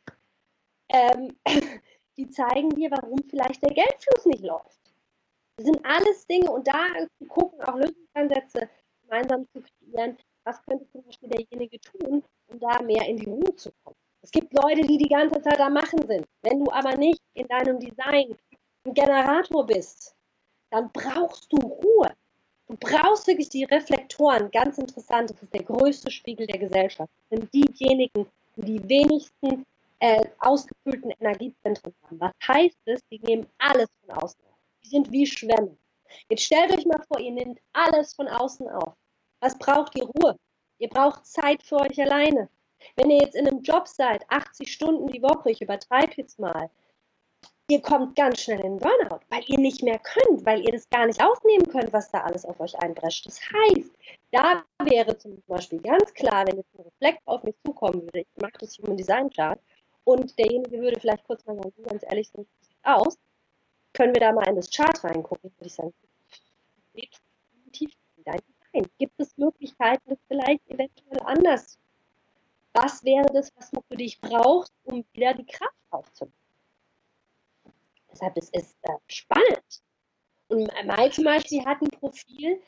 ähm, [LAUGHS] die zeigen dir, warum vielleicht der Geldfluss nicht läuft. Das sind alles Dinge und da zu gucken, auch Lösungsansätze gemeinsam zu kreieren, was könnte zum Beispiel derjenige tun, um da mehr in die Ruhe zu kommen. Es gibt Leute, die die ganze Zeit am Machen sind. Wenn du aber nicht in deinem Design ein Generator bist, dann brauchst du Ruhe. Du brauchst wirklich die Reflektoren. Ganz interessant, das ist der größte Spiegel der Gesellschaft. Das sind diejenigen, die die wenigsten äh, ausgefüllten Energiezentren haben. Was heißt es? Die nehmen alles von außen die sind wie Schwämme. Jetzt stellt euch mal vor, ihr nehmt alles von außen auf. Was braucht ihr Ruhe? Ihr braucht Zeit für euch alleine. Wenn ihr jetzt in einem Job seid, 80 Stunden die Woche, ich übertreibe jetzt mal, ihr kommt ganz schnell in Burnout, weil ihr nicht mehr könnt, weil ihr das gar nicht aufnehmen könnt, was da alles auf euch einbrescht. Das heißt, da wäre zum Beispiel ganz klar, wenn jetzt ein Reflekt auf mich zukommen würde, ich mache das Human Design Chart und derjenige würde vielleicht kurz mal sagen, ganz ehrlich, so sieht aus, können wir da mal in das Chart reingucken, würde ich sagen, Design. Gibt es Möglichkeiten, das vielleicht eventuell anders? Was wäre das, was du für dich brauchst, um wieder die Kraft aufzunehmen? Deshalb es ist äh, spannend. Und Mai zum Beispiel hat ein Profil,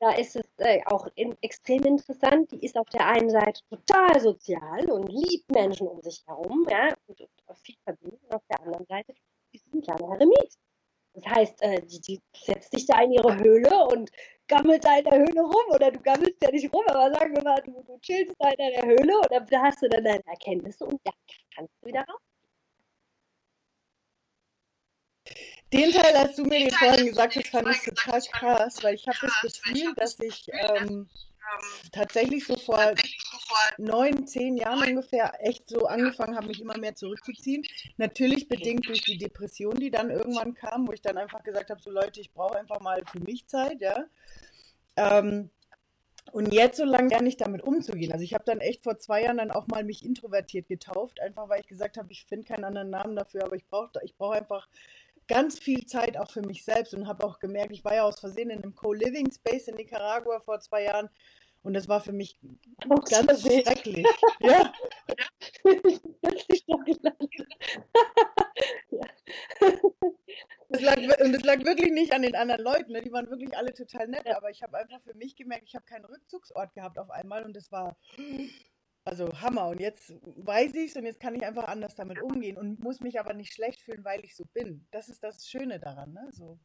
da ist es äh, auch in, extrem interessant. Die ist auf der einen Seite total sozial und liebt Menschen um sich herum, ja, und, und viel verbindet. Und auf der anderen Seite ist sie ein kleiner Eremit. Das heißt, äh, die, die setzt sich da in ihre Höhle und gammelt da in der Höhle rum. Oder du gammelst ja nicht rum, aber sagen wir mal, du, du chillst da in der Höhle und da hast du dann deine Erkenntnisse und da kannst du wieder raus. Den Teil, als du mir den vorhin gesagt hast, fand ich total krass, weil ich habe das Gefühl, dass ich ähm, tatsächlich so vor neun, zehn Jahren ungefähr echt so angefangen habe, mich immer mehr zurückzuziehen. Natürlich bedingt durch die Depression, die dann irgendwann kam, wo ich dann einfach gesagt habe, so Leute, ich brauche einfach mal für mich Zeit, ja. Ähm, und jetzt so lange lerne ich damit umzugehen. Also ich habe dann echt vor zwei Jahren dann auch mal mich introvertiert getauft, einfach weil ich gesagt habe, ich finde keinen anderen Namen dafür, aber ich brauche ich brauch einfach ganz viel Zeit auch für mich selbst und habe auch gemerkt, ich war ja aus Versehen in einem Co-Living Space in Nicaragua vor zwei Jahren und das war für mich ganz Versehen. schrecklich. [LAUGHS] ja. Das lag, und es lag wirklich nicht an den anderen Leuten, ne? die waren wirklich alle total nett, aber ich habe einfach für mich gemerkt, ich habe keinen Rückzugsort gehabt auf einmal und das war also Hammer. Und jetzt weiß ich es und jetzt kann ich einfach anders damit umgehen und muss mich aber nicht schlecht fühlen, weil ich so bin. Das ist das Schöne daran, ne? So.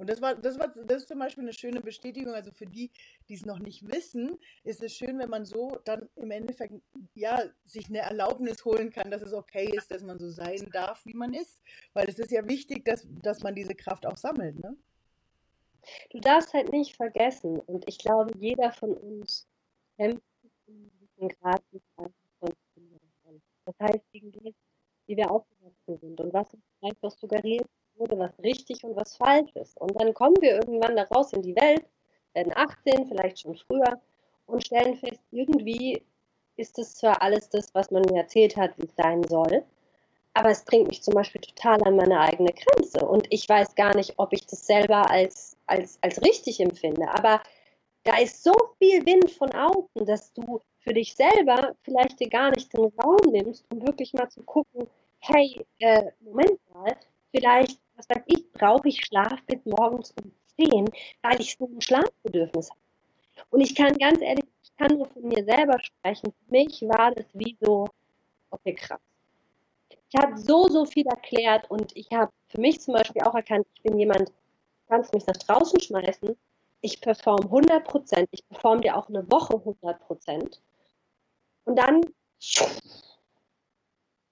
Und das war, das war, das ist zum Beispiel eine schöne Bestätigung. Also für die, die es noch nicht wissen, ist es schön, wenn man so dann im Endeffekt ja sich eine Erlaubnis holen kann, dass es okay ist, dass man so sein darf, wie man ist. Weil es ist ja wichtig, dass, dass man diese Kraft auch sammelt, ne? Du darfst halt nicht vergessen, und ich glaube, jeder von uns kämpft Grad von Das heißt, gegen die, wie wir aufgewachsen sind und was uns vielleicht auch suggeriert wurde, was richtig und was falsch ist. Und dann kommen wir irgendwann da raus in die Welt, werden 18, vielleicht schon früher, und stellen fest, irgendwie ist es zwar alles das, was man mir erzählt hat, wie es sein soll, aber es bringt mich zum Beispiel total an meine eigene Grenze. Und ich weiß gar nicht, ob ich das selber als, als, als richtig empfinde. Aber da ist so viel Wind von außen, dass du für dich selber vielleicht dir gar nicht den Raum nimmst, um wirklich mal zu gucken, hey, äh, Moment mal, vielleicht, was weiß ich, brauche ich Schlaf bis morgens um 10, weil ich so ein Schlafbedürfnis habe. Und ich kann ganz ehrlich, ich kann nur von mir selber sprechen. Für mich war das wie so, okay, krass. Ich habe so, so viel erklärt und ich habe für mich zum Beispiel auch erkannt, ich bin jemand, kannst mich nach draußen schmeißen, ich performe 100 Prozent, ich performe dir auch eine Woche 100 Prozent und dann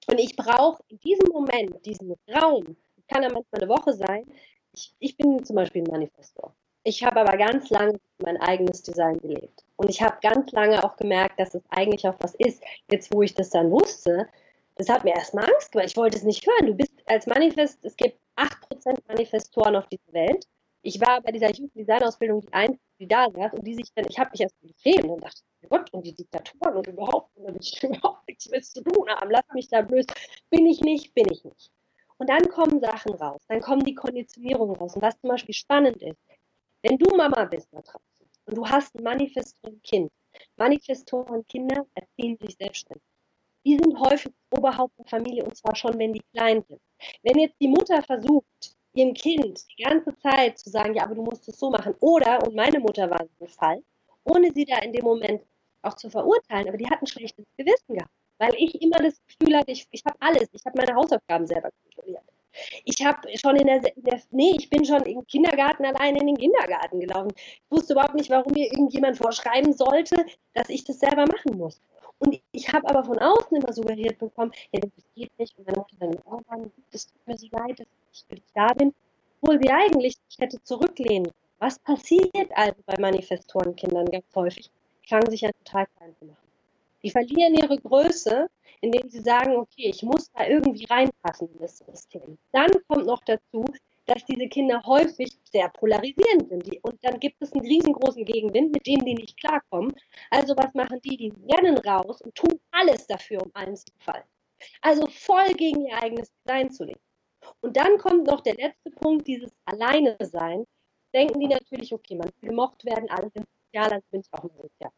und ich brauche in diesem Moment diesen Raum, kann ja manchmal eine Woche sein. Ich, ich bin zum Beispiel ein Manifestor. Ich habe aber ganz lange mein eigenes Design gelebt. Und ich habe ganz lange auch gemerkt, dass es eigentlich auch was ist. Jetzt, wo ich das dann wusste, das hat mir erstmal Angst gemacht. Ich wollte es nicht hören. Du bist als Manifest, es gibt 8% Manifestoren auf dieser Welt. Ich war bei dieser Jugenddesign-Ausbildung die Einzige, die da saß und die sich dann, ich habe mich erst geschämt und dachte, Gott, und die Diktatoren und überhaupt, und ich überhaupt nichts mit zu tun haben, lass mich da bloß, bin ich nicht, bin ich nicht. Und dann kommen Sachen raus, dann kommen die Konditionierungen raus. Und was zum Beispiel spannend ist, wenn du Mama bist da draußen und du hast ein Manifestoren-Kind, Manifestoren-Kinder erziehen sich selbstständig. Die sind häufig Oberhaupt der Familie und zwar schon, wenn die klein sind. Wenn jetzt die Mutter versucht, ihrem Kind die ganze Zeit zu sagen, ja, aber du musst es so machen. Oder, und meine Mutter war so ein Fall, ohne sie da in dem Moment auch zu verurteilen, aber die hat ein schlechtes Gewissen gehabt, weil ich immer das Gefühl hatte, ich, ich habe alles, ich habe meine Hausaufgaben selber kontrolliert. Ich habe schon in der, in der, nee, ich bin schon im Kindergarten alleine in den Kindergarten gelaufen. Ich wusste überhaupt nicht, warum mir irgendjemand vorschreiben sollte, dass ich das selber machen muss. Und ich habe aber von außen immer suggeriert bekommen, ja, das geht nicht. Und meine Mutter dann, oh Mann, das tut mir so leid, dass ich dich da bin. Obwohl sie eigentlich sich hätte zurücklehnen. Was passiert also bei Manifestorenkindern ganz häufig? fangen sich ja total klein zu machen. Die verlieren ihre Größe, indem sie sagen, okay, ich muss da irgendwie reinpassen in das System. Dann kommt noch dazu, dass diese Kinder häufig sehr polarisierend sind. Und dann gibt es einen riesengroßen Gegenwind, mit dem die nicht klarkommen. Also was machen die? Die rennen raus und tun alles dafür, um allen zu gefallen. Also voll gegen ihr eigenes Design zu leben. Und dann kommt noch der letzte Punkt, dieses Alleine sein. Denken die natürlich, okay, man will gemocht werden, alle sind sozial, also bin ich auch mal sozial.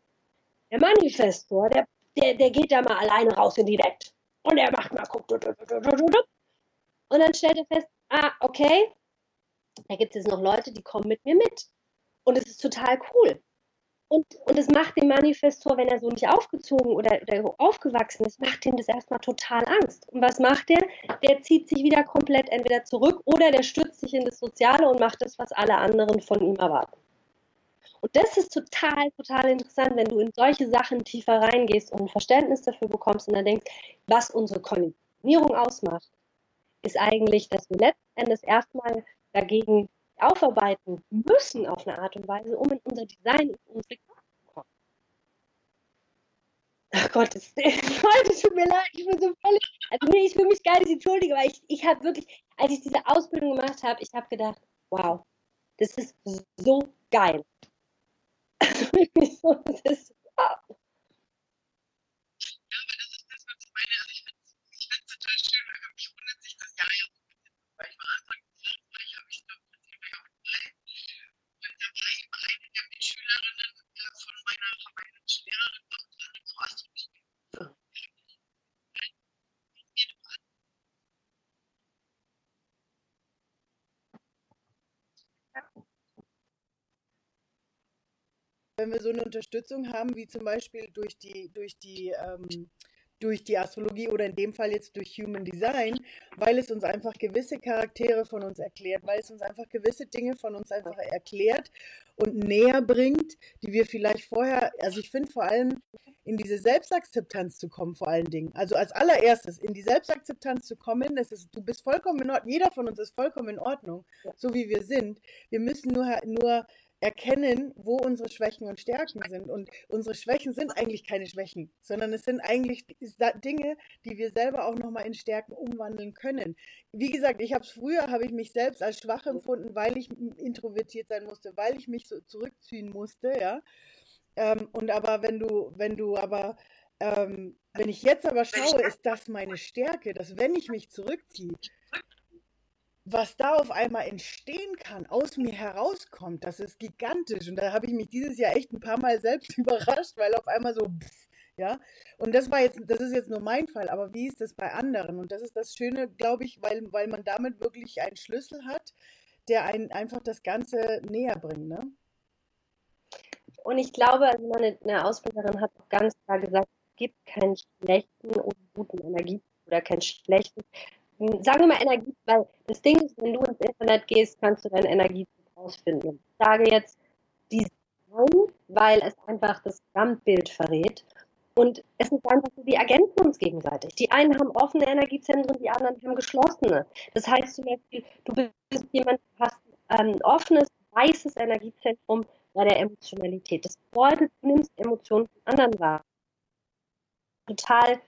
Der Manifestor, der, der, der geht da mal alleine raus in die Welt. Und er macht mal, guckt, und dann stellt er fest, ah, okay, da gibt es jetzt noch Leute, die kommen mit mir mit. Und es ist total cool. Und, und es macht dem Manifestor, wenn er so nicht aufgezogen oder, oder aufgewachsen ist, macht ihm das erstmal total Angst. Und was macht er? Der zieht sich wieder komplett entweder zurück oder der stürzt sich in das Soziale und macht das, was alle anderen von ihm erwarten. Und das ist total, total interessant, wenn du in solche Sachen tiefer reingehst und ein Verständnis dafür bekommst und dann denkst, was unsere Konditionierung ausmacht, ist eigentlich, dass wir letzten Endes erstmal dagegen aufarbeiten müssen auf eine Art und Weise, um in unser Design, in unsere Kraft zu kommen. Ach Gott, das, das [LAUGHS] tut mir leid, ich bin so völlig, also nee, ich fühle mich gar nicht entschuldige, aber ich, ich habe wirklich, als ich diese Ausbildung gemacht habe, ich habe gedacht, wow, das ist so geil. [LAUGHS] Also wirklich so, das ist, wow. Ja, aber das ist das, was ich meine. Also ich finde es total schön, weil mich wundert sich das Jahr ja so ein bisschen, weil ich mal Anfang des Jahres war, ich habe ich glaube, das war auch drei. Und da war eben eine der Mitschülerinnen äh, von meiner Verwaltungslehrerin noch dran im Ausdrucksspiel. Wenn wir so eine Unterstützung haben, wie zum Beispiel durch die, durch die, ähm, durch die Astrologie oder in dem Fall jetzt durch Human Design, weil es uns einfach gewisse Charaktere von uns erklärt, weil es uns einfach gewisse Dinge von uns einfach erklärt und näher bringt, die wir vielleicht vorher, also ich finde vor allem in diese Selbstakzeptanz zu kommen, vor allen Dingen. Also als allererstes in die Selbstakzeptanz zu kommen, das ist, du bist vollkommen in Ordnung, jeder von uns ist vollkommen in Ordnung, so wie wir sind. Wir müssen nur, nur erkennen, wo unsere Schwächen und Stärken sind. Und unsere Schwächen sind eigentlich keine Schwächen, sondern es sind eigentlich Dinge, die wir selber auch nochmal in Stärken umwandeln können. Wie gesagt, ich habe es früher, habe ich mich selbst als schwach empfunden, weil ich introvertiert sein musste, weil ich mich so zurückziehen musste, ja. Ähm, und aber wenn du, wenn du aber ähm, wenn ich jetzt aber schaue, ist das meine Stärke, dass wenn ich mich zurückziehe, was da auf einmal entstehen kann, aus mir herauskommt, das ist gigantisch. Und da habe ich mich dieses Jahr echt ein paar Mal selbst [LAUGHS] überrascht, weil auf einmal so, pff, ja. Und das war jetzt, das ist jetzt nur mein Fall, aber wie ist das bei anderen? Und das ist das Schöne, glaube ich, weil, weil man damit wirklich einen Schlüssel hat, der einen einfach das Ganze näher bringt, ne? Und ich glaube, also meine eine Ausbilderin hat auch ganz klar gesagt, es gibt keinen schlechten oder guten Energie oder keinen schlechten sagen wir mal Energie, weil das Ding ist, wenn du ins Internet gehst, kannst du deine Energie rausfinden. Ich sage jetzt Design, weil es einfach das Gesamtbild verrät. Und es ist einfach so, wir ergänzen uns gegenseitig. Die einen haben offene Energiezentren, die anderen haben geschlossene. Das heißt zum Beispiel, du bist jemand, du hast ein ähm, offenes, weißes Energiezentrum bei der Emotionalität. Das bedeutet, du nimmst Emotionen von anderen wahr. Total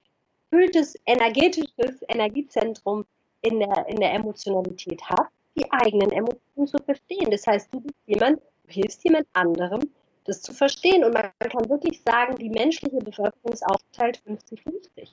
erfülltes energetisches Energiezentrum in der, in der Emotionalität hast, die eigenen Emotionen zu verstehen. Das heißt, du bist jemand, du hilfst jemand anderem, das zu verstehen. Und man kann wirklich sagen, die menschliche Bevölkerung ist aufgeteilt 50-50.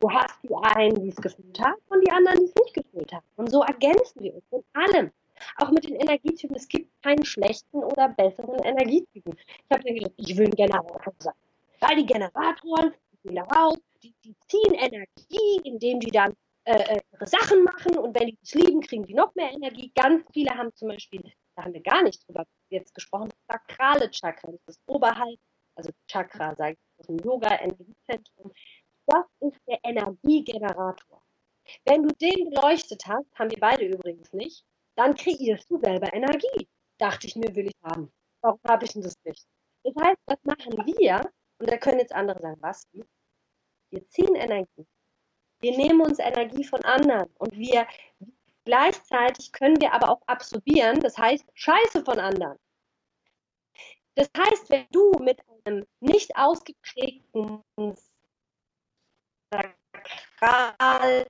Du hast die einen, die es gefühlt haben, und die anderen, die es nicht gefühlt haben. Und so ergänzen wir uns in allem. Auch mit den Energietypen. Es gibt keinen schlechten oder besseren Energietypen. Ich habe mir gedacht, ich will einen Generator sein. Weil die Generatoren, die gehen raus, die, die ziehen Energie, indem die dann äh, äh, ihre Sachen machen und wenn die es lieben, kriegen die noch mehr Energie. Ganz viele haben zum Beispiel, da haben wir gar nicht drüber jetzt gesprochen, das sakrale Chakra, das ist oberhalb, also Chakra, sage ich aus dem Yoga, Energiezentrum. Das ist der Energiegenerator. Wenn du den beleuchtet hast, haben wir beide übrigens nicht, dann kreierst du selber Energie. Dachte ich mir, will ich haben. Warum habe ich denn das nicht? Das heißt, was machen wir? Und da können jetzt andere sagen, was? Wir ziehen Energie. Wir nehmen uns Energie von anderen und wir gleichzeitig können wir aber auch absorbieren, das heißt Scheiße von anderen. Das heißt, wenn du mit einem nicht ausgeprägten Sakral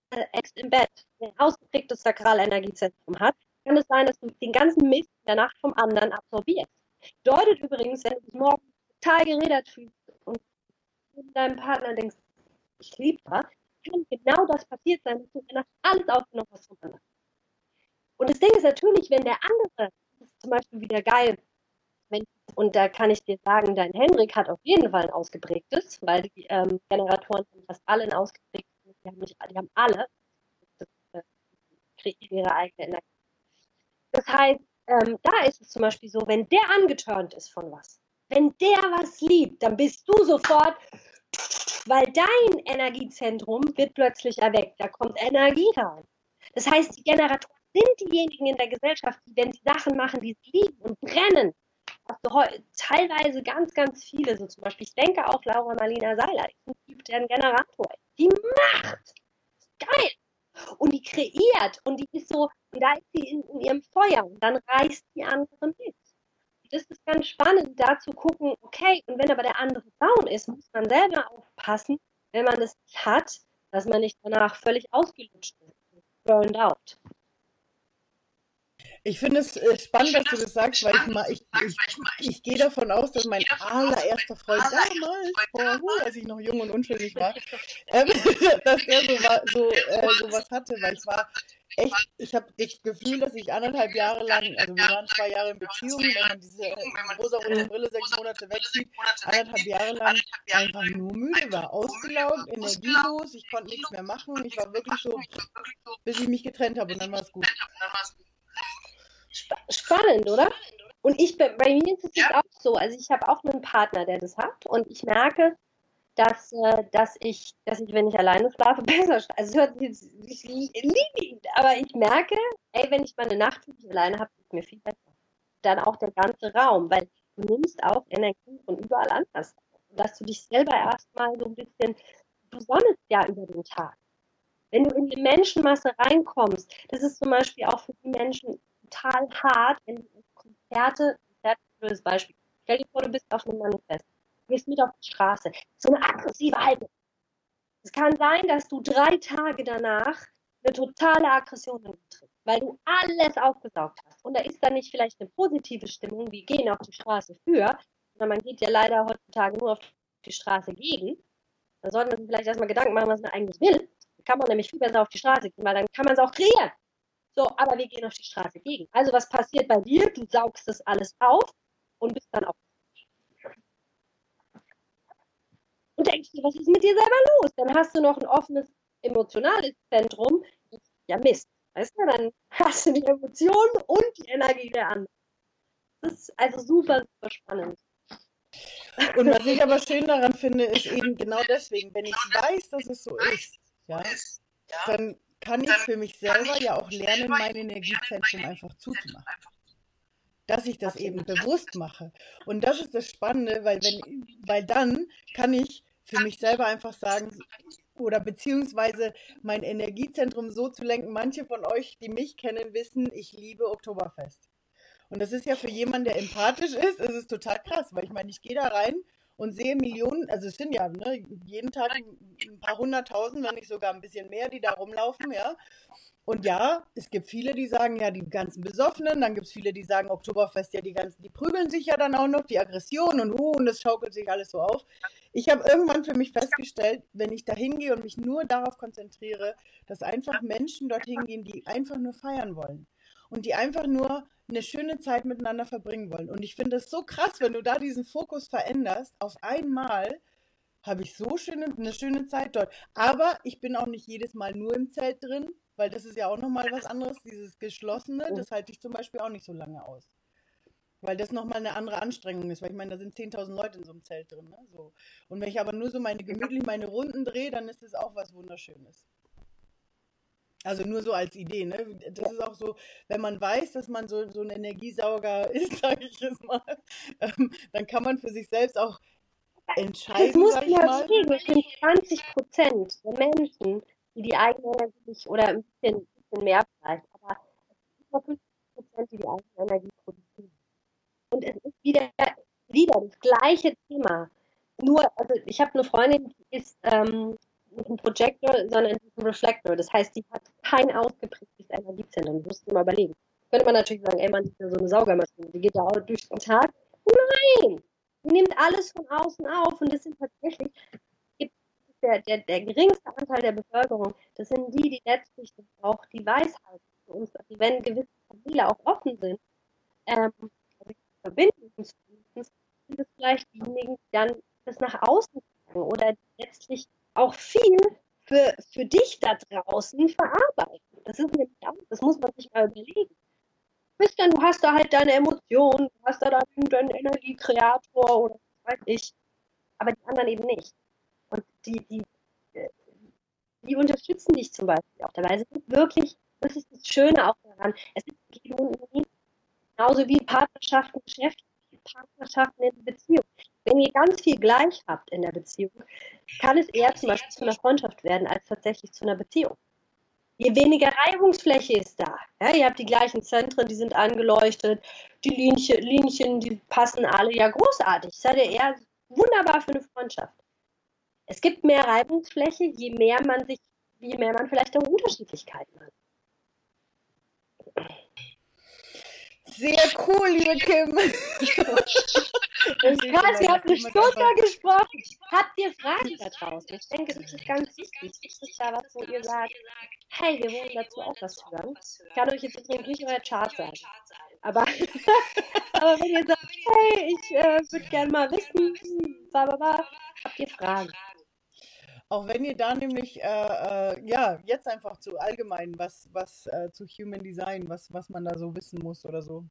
im Bett ein ausgeprägtes Sakralenergiezentrum hat, kann es sein, dass du den ganzen Mist der Nacht vom anderen absorbierst. Bedeutet übrigens, wenn du dich morgen total geredet fühlst und deinem Partner denkst, ich liebe das, kann genau das passiert sein, dass du Nacht alles aufgenommen hast vom anderen. Und das Ding ist natürlich, wenn der andere, das ist zum Beispiel wieder geil, wenn, und da kann ich dir sagen, dein Henrik hat auf jeden Fall ein ausgeprägtes, weil die ähm, Generatoren sind fast alle ein ausgeprägtes, die haben, nicht, die haben alle, äh, kreieren ihre eigene Energie. Das heißt, ähm, da ist es zum Beispiel so, wenn der angeturnt ist von was, wenn der was liebt, dann bist du sofort, weil dein Energiezentrum wird plötzlich erweckt, da kommt Energie rein. Das heißt, die Generatoren sind diejenigen in der Gesellschaft, die, wenn sie Sachen machen, die sie lieben und brennen, du teilweise ganz, ganz viele, so zum Beispiel, ich denke auch Laura Marlina Seiler, ist ein Typ, der ein Generator ist. Die macht! Geil! Und die kreiert und die ist so, und da ist sie in, in ihrem Feuer und dann reißt die andere mit. Das ist ganz spannend, da zu gucken, okay, und wenn aber der andere down ist, muss man selber aufpassen, wenn man das nicht hat, dass man nicht danach völlig ausgelutscht ist, burned out. Ich finde es äh, spannend, dass du das sagst, weil ich, mal, ich, ich, ich gehe davon aus, dass mein allererster Freund damals, vor, uh, als ich noch jung und unschuldig war, [LAUGHS] ähm, [LAUGHS] dass der so, so, äh, sowas hatte, weil ich war echt, ich habe das Gefühl, dass ich anderthalb Jahre lang, also wir waren zwei Jahre in Beziehung, wenn man diese rosa-rote Brille sechs Monate wegzieht, anderthalb Jahre lang einfach nur müde war, ausgelaugt, energielos, ich konnte nichts mehr machen, ich war wirklich so, bis ich mich getrennt habe und dann war es gut. Spannend, oder? Und ich bei mir ist es ja. auch so. Also ich habe auch einen Partner, der das hat und ich merke, dass, äh, dass ich, dass ich, wenn ich alleine schlafe, [LAUGHS] besser schlafe. Also ich, ich liebe ihn, aber ich merke, ey, wenn ich mal eine Nacht für mich alleine habe, ist mir viel besser. Dann auch der ganze Raum, weil du nimmst auch Energie von überall anders. Dass du dich selber erstmal so ein bisschen, du sonnest ja über den Tag. Wenn du in die Menschenmasse reinkommst, das ist zum Beispiel auch für die Menschen, total hart, wenn du Konzerte, Konzerte, blödes Beispiel, stell dir vor, du bist auf einem Manifest, gehst mit auf die Straße, so eine aggressive Haltung. Es kann sein, dass du drei Tage danach eine totale Aggression trittst, weil du alles aufgesaugt hast. Und da ist dann nicht vielleicht eine positive Stimmung, wie gehen auf die Straße für, sondern man geht ja leider heutzutage nur auf die Straße gegen. Da sollte man sich vielleicht erstmal Gedanken machen, was man eigentlich will. Da kann man nämlich viel besser auf die Straße gehen, weil dann kann man es auch kreieren. So, aber wir gehen auf die Straße gegen. Also was passiert bei dir? Du saugst das alles auf und bist dann auch. Und denkst dir, was ist mit dir selber los? Dann hast du noch ein offenes emotionales Zentrum. Ja, Mist. Weißt du, dann hast du die Emotionen und die Energie der anderen. Das ist also super, super spannend. Und was ich aber schön daran finde, ist eben genau deswegen, wenn ich weiß, dass es so ist, ja, dann kann ich für mich selber ja auch lernen, mein Energiezentrum einfach zuzumachen. Dass ich das eben bewusst mache. Und das ist das Spannende, weil, wenn, weil dann kann ich für mich selber einfach sagen, oder beziehungsweise mein Energiezentrum so zu lenken. Manche von euch, die mich kennen, wissen, ich liebe Oktoberfest. Und das ist ja für jemanden, der empathisch ist, ist es total krass, weil ich meine, ich gehe da rein und sehe Millionen, also es sind ja ne, jeden Tag ein paar hunderttausend, wenn nicht sogar ein bisschen mehr, die da rumlaufen, ja. Und ja, es gibt viele, die sagen, ja, die ganzen Besoffenen, dann gibt es viele, die sagen, Oktoberfest, ja, die ganzen, die prügeln sich ja dann auch noch, die Aggression und uh, und das schaukelt sich alles so auf. Ich habe irgendwann für mich festgestellt, wenn ich da hingehe und mich nur darauf konzentriere, dass einfach Menschen dorthin gehen, die einfach nur feiern wollen und die einfach nur eine schöne Zeit miteinander verbringen wollen. Und ich finde es so krass, wenn du da diesen Fokus veränderst, auf einmal habe ich so schöne, eine schöne Zeit dort. Aber ich bin auch nicht jedes Mal nur im Zelt drin, weil das ist ja auch nochmal was anderes. Dieses Geschlossene, das halte ich zum Beispiel auch nicht so lange aus. Weil das nochmal eine andere Anstrengung ist. Weil ich meine, da sind 10.000 Leute in so einem Zelt drin. Ne? So. Und wenn ich aber nur so meine gemütlich meine Runden drehe, dann ist das auch was Wunderschönes. Also nur so als Idee, ne? Das ist auch so, wenn man weiß, dass man so, so ein Energiesauger [LAUGHS] ist, sage ich es mal, ähm, dann kann man für sich selbst auch entscheiden. Das muss ja sehen, es sind 20 Prozent der Menschen, die die eigene Energie oder ein bisschen, ein bisschen mehr vielleicht, aber über 50 Prozent, die die eigene Energie produzieren. Und es ist wieder wieder das gleiche Thema. Nur, also ich habe eine Freundin, die ist ähm, nicht ein Projektor, sondern ein Reflektor. Das heißt, die hat kein ausgeprägtes Energiezentrum. Musst du mal überlegen. Könnte man natürlich sagen, ey, man ist ja so eine Saugermaschine, die geht da auch durch den Tag. Nein! Die nimmt alles von außen auf und das sind tatsächlich der, der, der geringste Anteil der Bevölkerung, das sind die, die letztlich auch die Weisheit für uns, also wenn gewisse Kanäle auch offen sind, ähm, verbinden uns, sind es vielleicht diejenigen, die dann das nach außen sagen oder letztlich auch viel für, für dich da draußen verarbeiten. Das ist nämlich auch, das muss man sich mal überlegen. Dann, du hast da halt deine Emotionen, du hast da dann deinen Energiekreator oder was weiß ich, aber die anderen eben nicht. Und die, die, die unterstützen dich zum Beispiel auch dabei. Es ist wirklich, das ist das Schöne auch daran. Es ist genauso wie Partnerschaften, Geschäfte, Partnerschaften in Beziehung. Wenn ihr ganz viel gleich habt in der Beziehung, kann es eher zum Beispiel zu einer Freundschaft werden, als tatsächlich zu einer Beziehung. Je weniger Reibungsfläche ist da. Ja, ihr habt die gleichen Zentren, die sind angeleuchtet, die Linchen, Linchen, die passen alle ja großartig. Seid ihr eher wunderbar für eine Freundschaft. Es gibt mehr Reibungsfläche, je mehr man sich, je mehr man vielleicht auch Unterschiedlichkeiten hat. Sehr cool, liebe Kim. Das ist krass, ihr habt eine Stunde gesprochen. Habt ihr Fragen da draußen? Ich denke, das ist ganz wichtig. Ist es da was, wo ihr sagt, hey, wir wollen dazu auch was hören? Ich kann euch jetzt übrigens nicht euer Chart sagen. Aber, [LAUGHS] aber wenn ihr sagt, hey, ich äh, würde gerne mal wissen, bla, bla, bla, habt ihr Fragen? Auch wenn ihr da nämlich, äh, äh, ja, jetzt einfach zu allgemein, was, was äh, zu Human Design, was, was man da so wissen muss oder so.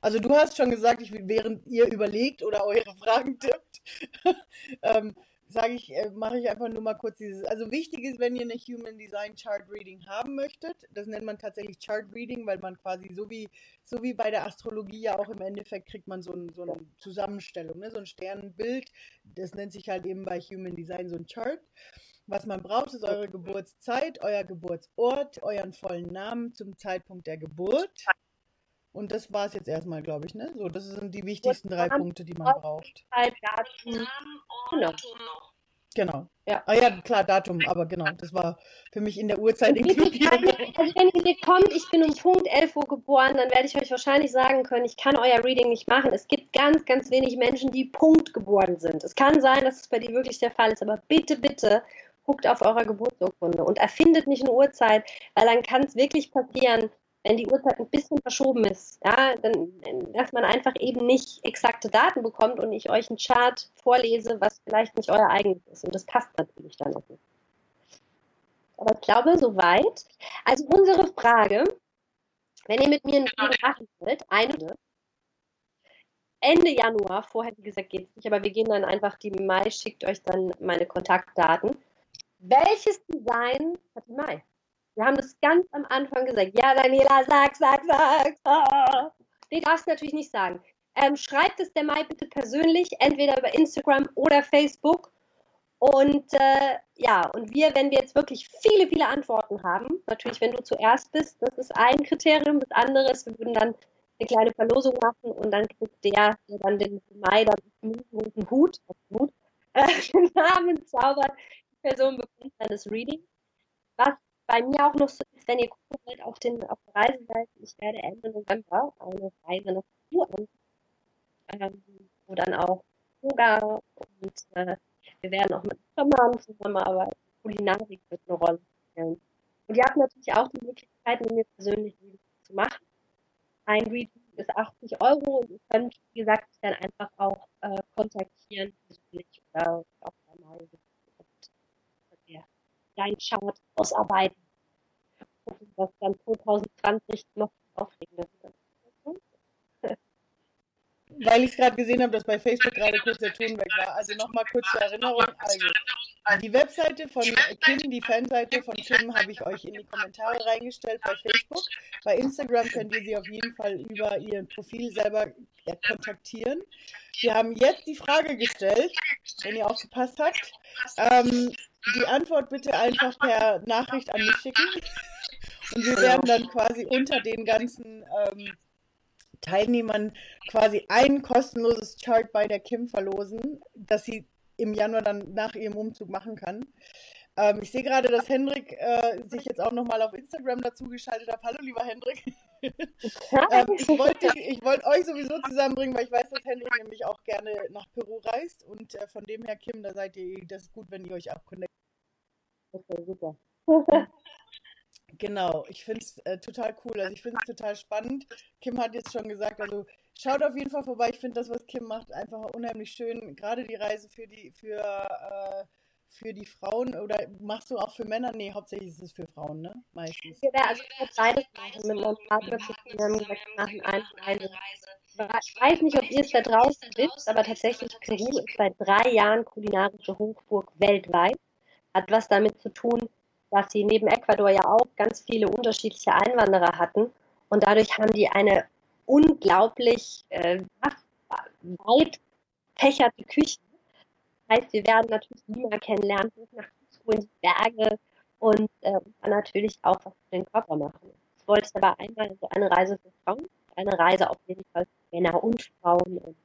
Also du hast schon gesagt, ich, während ihr überlegt oder eure Fragen tippt, [LAUGHS] ähm, sage ich, äh, mache ich einfach nur mal kurz dieses. Also wichtig ist, wenn ihr eine Human Design Chart Reading haben möchtet, das nennt man tatsächlich Chart Reading, weil man quasi so wie, so wie bei der Astrologie ja auch im Endeffekt kriegt man so, ein, so eine Zusammenstellung, ne? so ein Sternenbild. Das nennt sich halt eben bei Human Design so ein Chart. Was man braucht, ist eure Geburtszeit, euer Geburtsort, euren vollen Namen zum Zeitpunkt der Geburt. Und das war es jetzt erstmal, glaube ich, ne? So, das sind die wichtigsten drei Punkte, die man braucht. Genau. Genau. Ja. Ah ja, klar, Datum, aber genau, das war für mich in der Uhrzeit [LAUGHS] inkludiert. Also wenn ihr kommt, ich bin um Punkt 11 Uhr geboren, dann werde ich euch wahrscheinlich sagen können, ich kann euer Reading nicht machen. Es gibt ganz, ganz wenig Menschen, die Punkt geboren sind. Es kann sein, dass es bei dir wirklich der Fall ist, aber bitte, bitte guckt auf eurer Geburtsurkunde und erfindet nicht eine Uhrzeit, weil dann kann es wirklich passieren, wenn die Uhrzeit ein bisschen verschoben ist, ja, dann, dass man einfach eben nicht exakte Daten bekommt und ich euch einen Chart vorlese, was vielleicht nicht euer eigenes ist. Und das passt natürlich dann auch nicht. Aber ich glaube, soweit. Also unsere Frage, wenn ihr mit mir ein Video machen wollt, eine Ende Januar, vorher wie gesagt geht es nicht, aber wir gehen dann einfach, die Mai schickt euch dann meine Kontaktdaten. Welches Design hat die Mai? Wir haben das ganz am Anfang gesagt. Ja, Daniela, sag, sag, sag. Oh. Nee, darfst du natürlich nicht sagen. Ähm, schreibt es der Mai bitte persönlich, entweder über Instagram oder Facebook. Und äh, ja, und wir, wenn wir jetzt wirklich viele, viele Antworten haben, natürlich, wenn du zuerst bist, das ist ein Kriterium. Das andere ist, wir würden dann eine kleine Verlosung machen und dann kriegt der, der dann den Mai dann einen Hut, Hut äh, [LAUGHS] den Namen zaubert, die Person bekommt dann das Reading. Was bei mir auch noch so ist, wenn ihr gucken wollt auf, den, auf der ich werde Ende November eine Reise nach Peru an, ähm, wo dann auch Yoga und äh, wir werden auch mit Schamanen zusammenarbeiten. Kulinarik wird eine Rolle spielen. Und ihr habt natürlich auch die Möglichkeit, mit mir persönlich zu machen. Ein Reading ist 80 Euro und ihr könnt, wie gesagt, dann einfach auch äh, kontaktieren, persönlich oder auch einmal deinen Chart ausarbeiten. Gucken, was dann 2020 noch aufregender wird. Weil ich gerade gesehen habe, dass bei Facebook gerade kurz der Ton weg war. Also nochmal kurz zur Erinnerung. Also die Webseite von Kim, die Fanseite von Kim habe ich euch in die Kommentare reingestellt bei Facebook. Bei Instagram könnt ihr sie auf jeden Fall über ihr Profil selber kontaktieren. Wir haben jetzt die Frage gestellt, wenn ihr aufgepasst habt. Ähm, die Antwort bitte einfach per Nachricht an mich schicken. Und wir werden dann quasi unter den ganzen ähm, Teilnehmern quasi ein kostenloses Chart bei der Kim verlosen, das sie im Januar dann nach ihrem Umzug machen kann. Ähm, ich sehe gerade, dass Hendrik äh, sich jetzt auch nochmal auf Instagram dazu geschaltet hat. Hallo, lieber Hendrik. ähm, ich wollte wollt euch sowieso zusammenbringen, weil ich weiß, dass Hendrik nämlich auch gerne nach Peru reist. Und äh, von dem her, Kim, da seid ihr, das ist gut, wenn ihr euch abconnectet. Okay, super. [LAUGHS] Genau, ich finde es äh, total cool. Also ich finde es total spannend. Kim hat jetzt schon gesagt, also schaut auf jeden Fall vorbei. Ich finde das, was Kim macht, einfach unheimlich schön. Gerade die Reise für die, für, äh, für die Frauen oder machst du auch für Männer? Nee, hauptsächlich ist es für Frauen, ne? Meistens. Ja, also ich habe beides machen. Mit meinem Partner zusammen wir machen eine Reise. Ich weiß nicht, ob ihr es da draußen wisst, aber tatsächlich Peru ist seit drei Jahren kulinarische Hochburg weltweit. Hat was damit zu tun, dass sie neben Ecuador ja auch ganz viele unterschiedliche Einwanderer hatten. Und dadurch haben die eine unglaublich äh, weit fächerte Küche. Das heißt, wir werden natürlich Lima kennenlernen, nach in die Berge und äh, natürlich auch was für den Körper machen. Ich wollte aber einmal so eine Reise für Frauen, eine Reise auf jeden Fall für Männer und Frauen und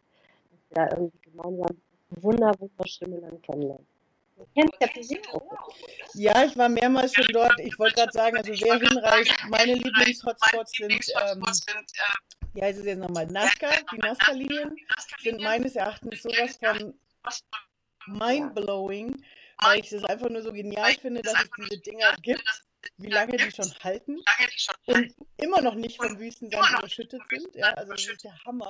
dass wir da irgendwie gemeinsam wunder, wunderschöne Land kennenlernen. Ja, ich war mehrmals schon dort. Ich wollte gerade sagen, also wer hinreist, meine Lieblings-Hotspots sind, ähm, wie heißt es jetzt nochmal, Nazca, die Nazca-Linien sind meines Erachtens sowas von mind-blowing, weil ich es einfach nur so genial finde, dass es diese Dinger gibt wie lange die schon halten und immer noch nicht vom Wüstensand überschüttet sind. Ja, also das ist der Hammer.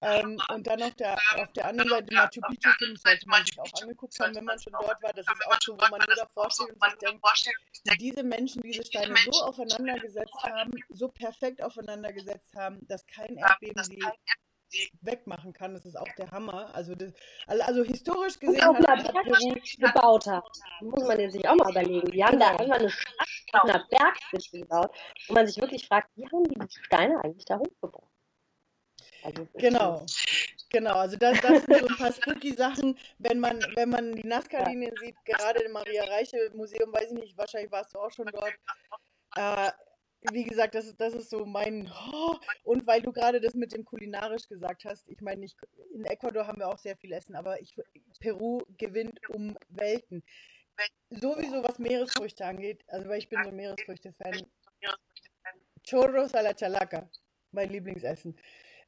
Ähm, und dann auf der, auf der anderen Seite Machu Picchu, finde ich, sollte man sich auch angeguckt haben, wenn man schon dort war. Das ist auch so, wo man nur davor steht und sich denkt, wie diese Menschen diese Steine so aufeinander gesetzt haben, so perfekt aufeinander gesetzt haben, dass kein Erdbeben sie wegmachen kann. Das ist auch der Hammer. Also, das, also historisch gesehen und auch Peru gebaut hat. Muss man sich auch mal überlegen. Die haben da einmal eine Stadt auf einer Bergspitze gebaut, wo man sich wirklich fragt, wie haben die die Steine eigentlich da hochgebracht? Also, genau. Genau, also das, das sind so ein paar spooky Sachen, wenn man, wenn man die Nazca-Linien sieht, gerade im Maria Reiche Museum, weiß ich nicht, wahrscheinlich warst du auch schon dort, äh, wie gesagt, das, das ist so mein. Oh, und weil du gerade das mit dem kulinarisch gesagt hast, ich meine, ich, in Ecuador haben wir auch sehr viel Essen, aber ich, Peru gewinnt um Welten. Sowieso was Meeresfrüchte angeht, also weil ich bin so Meeresfrüchte-Fan. Chorros a la Chalaca, mein Lieblingsessen.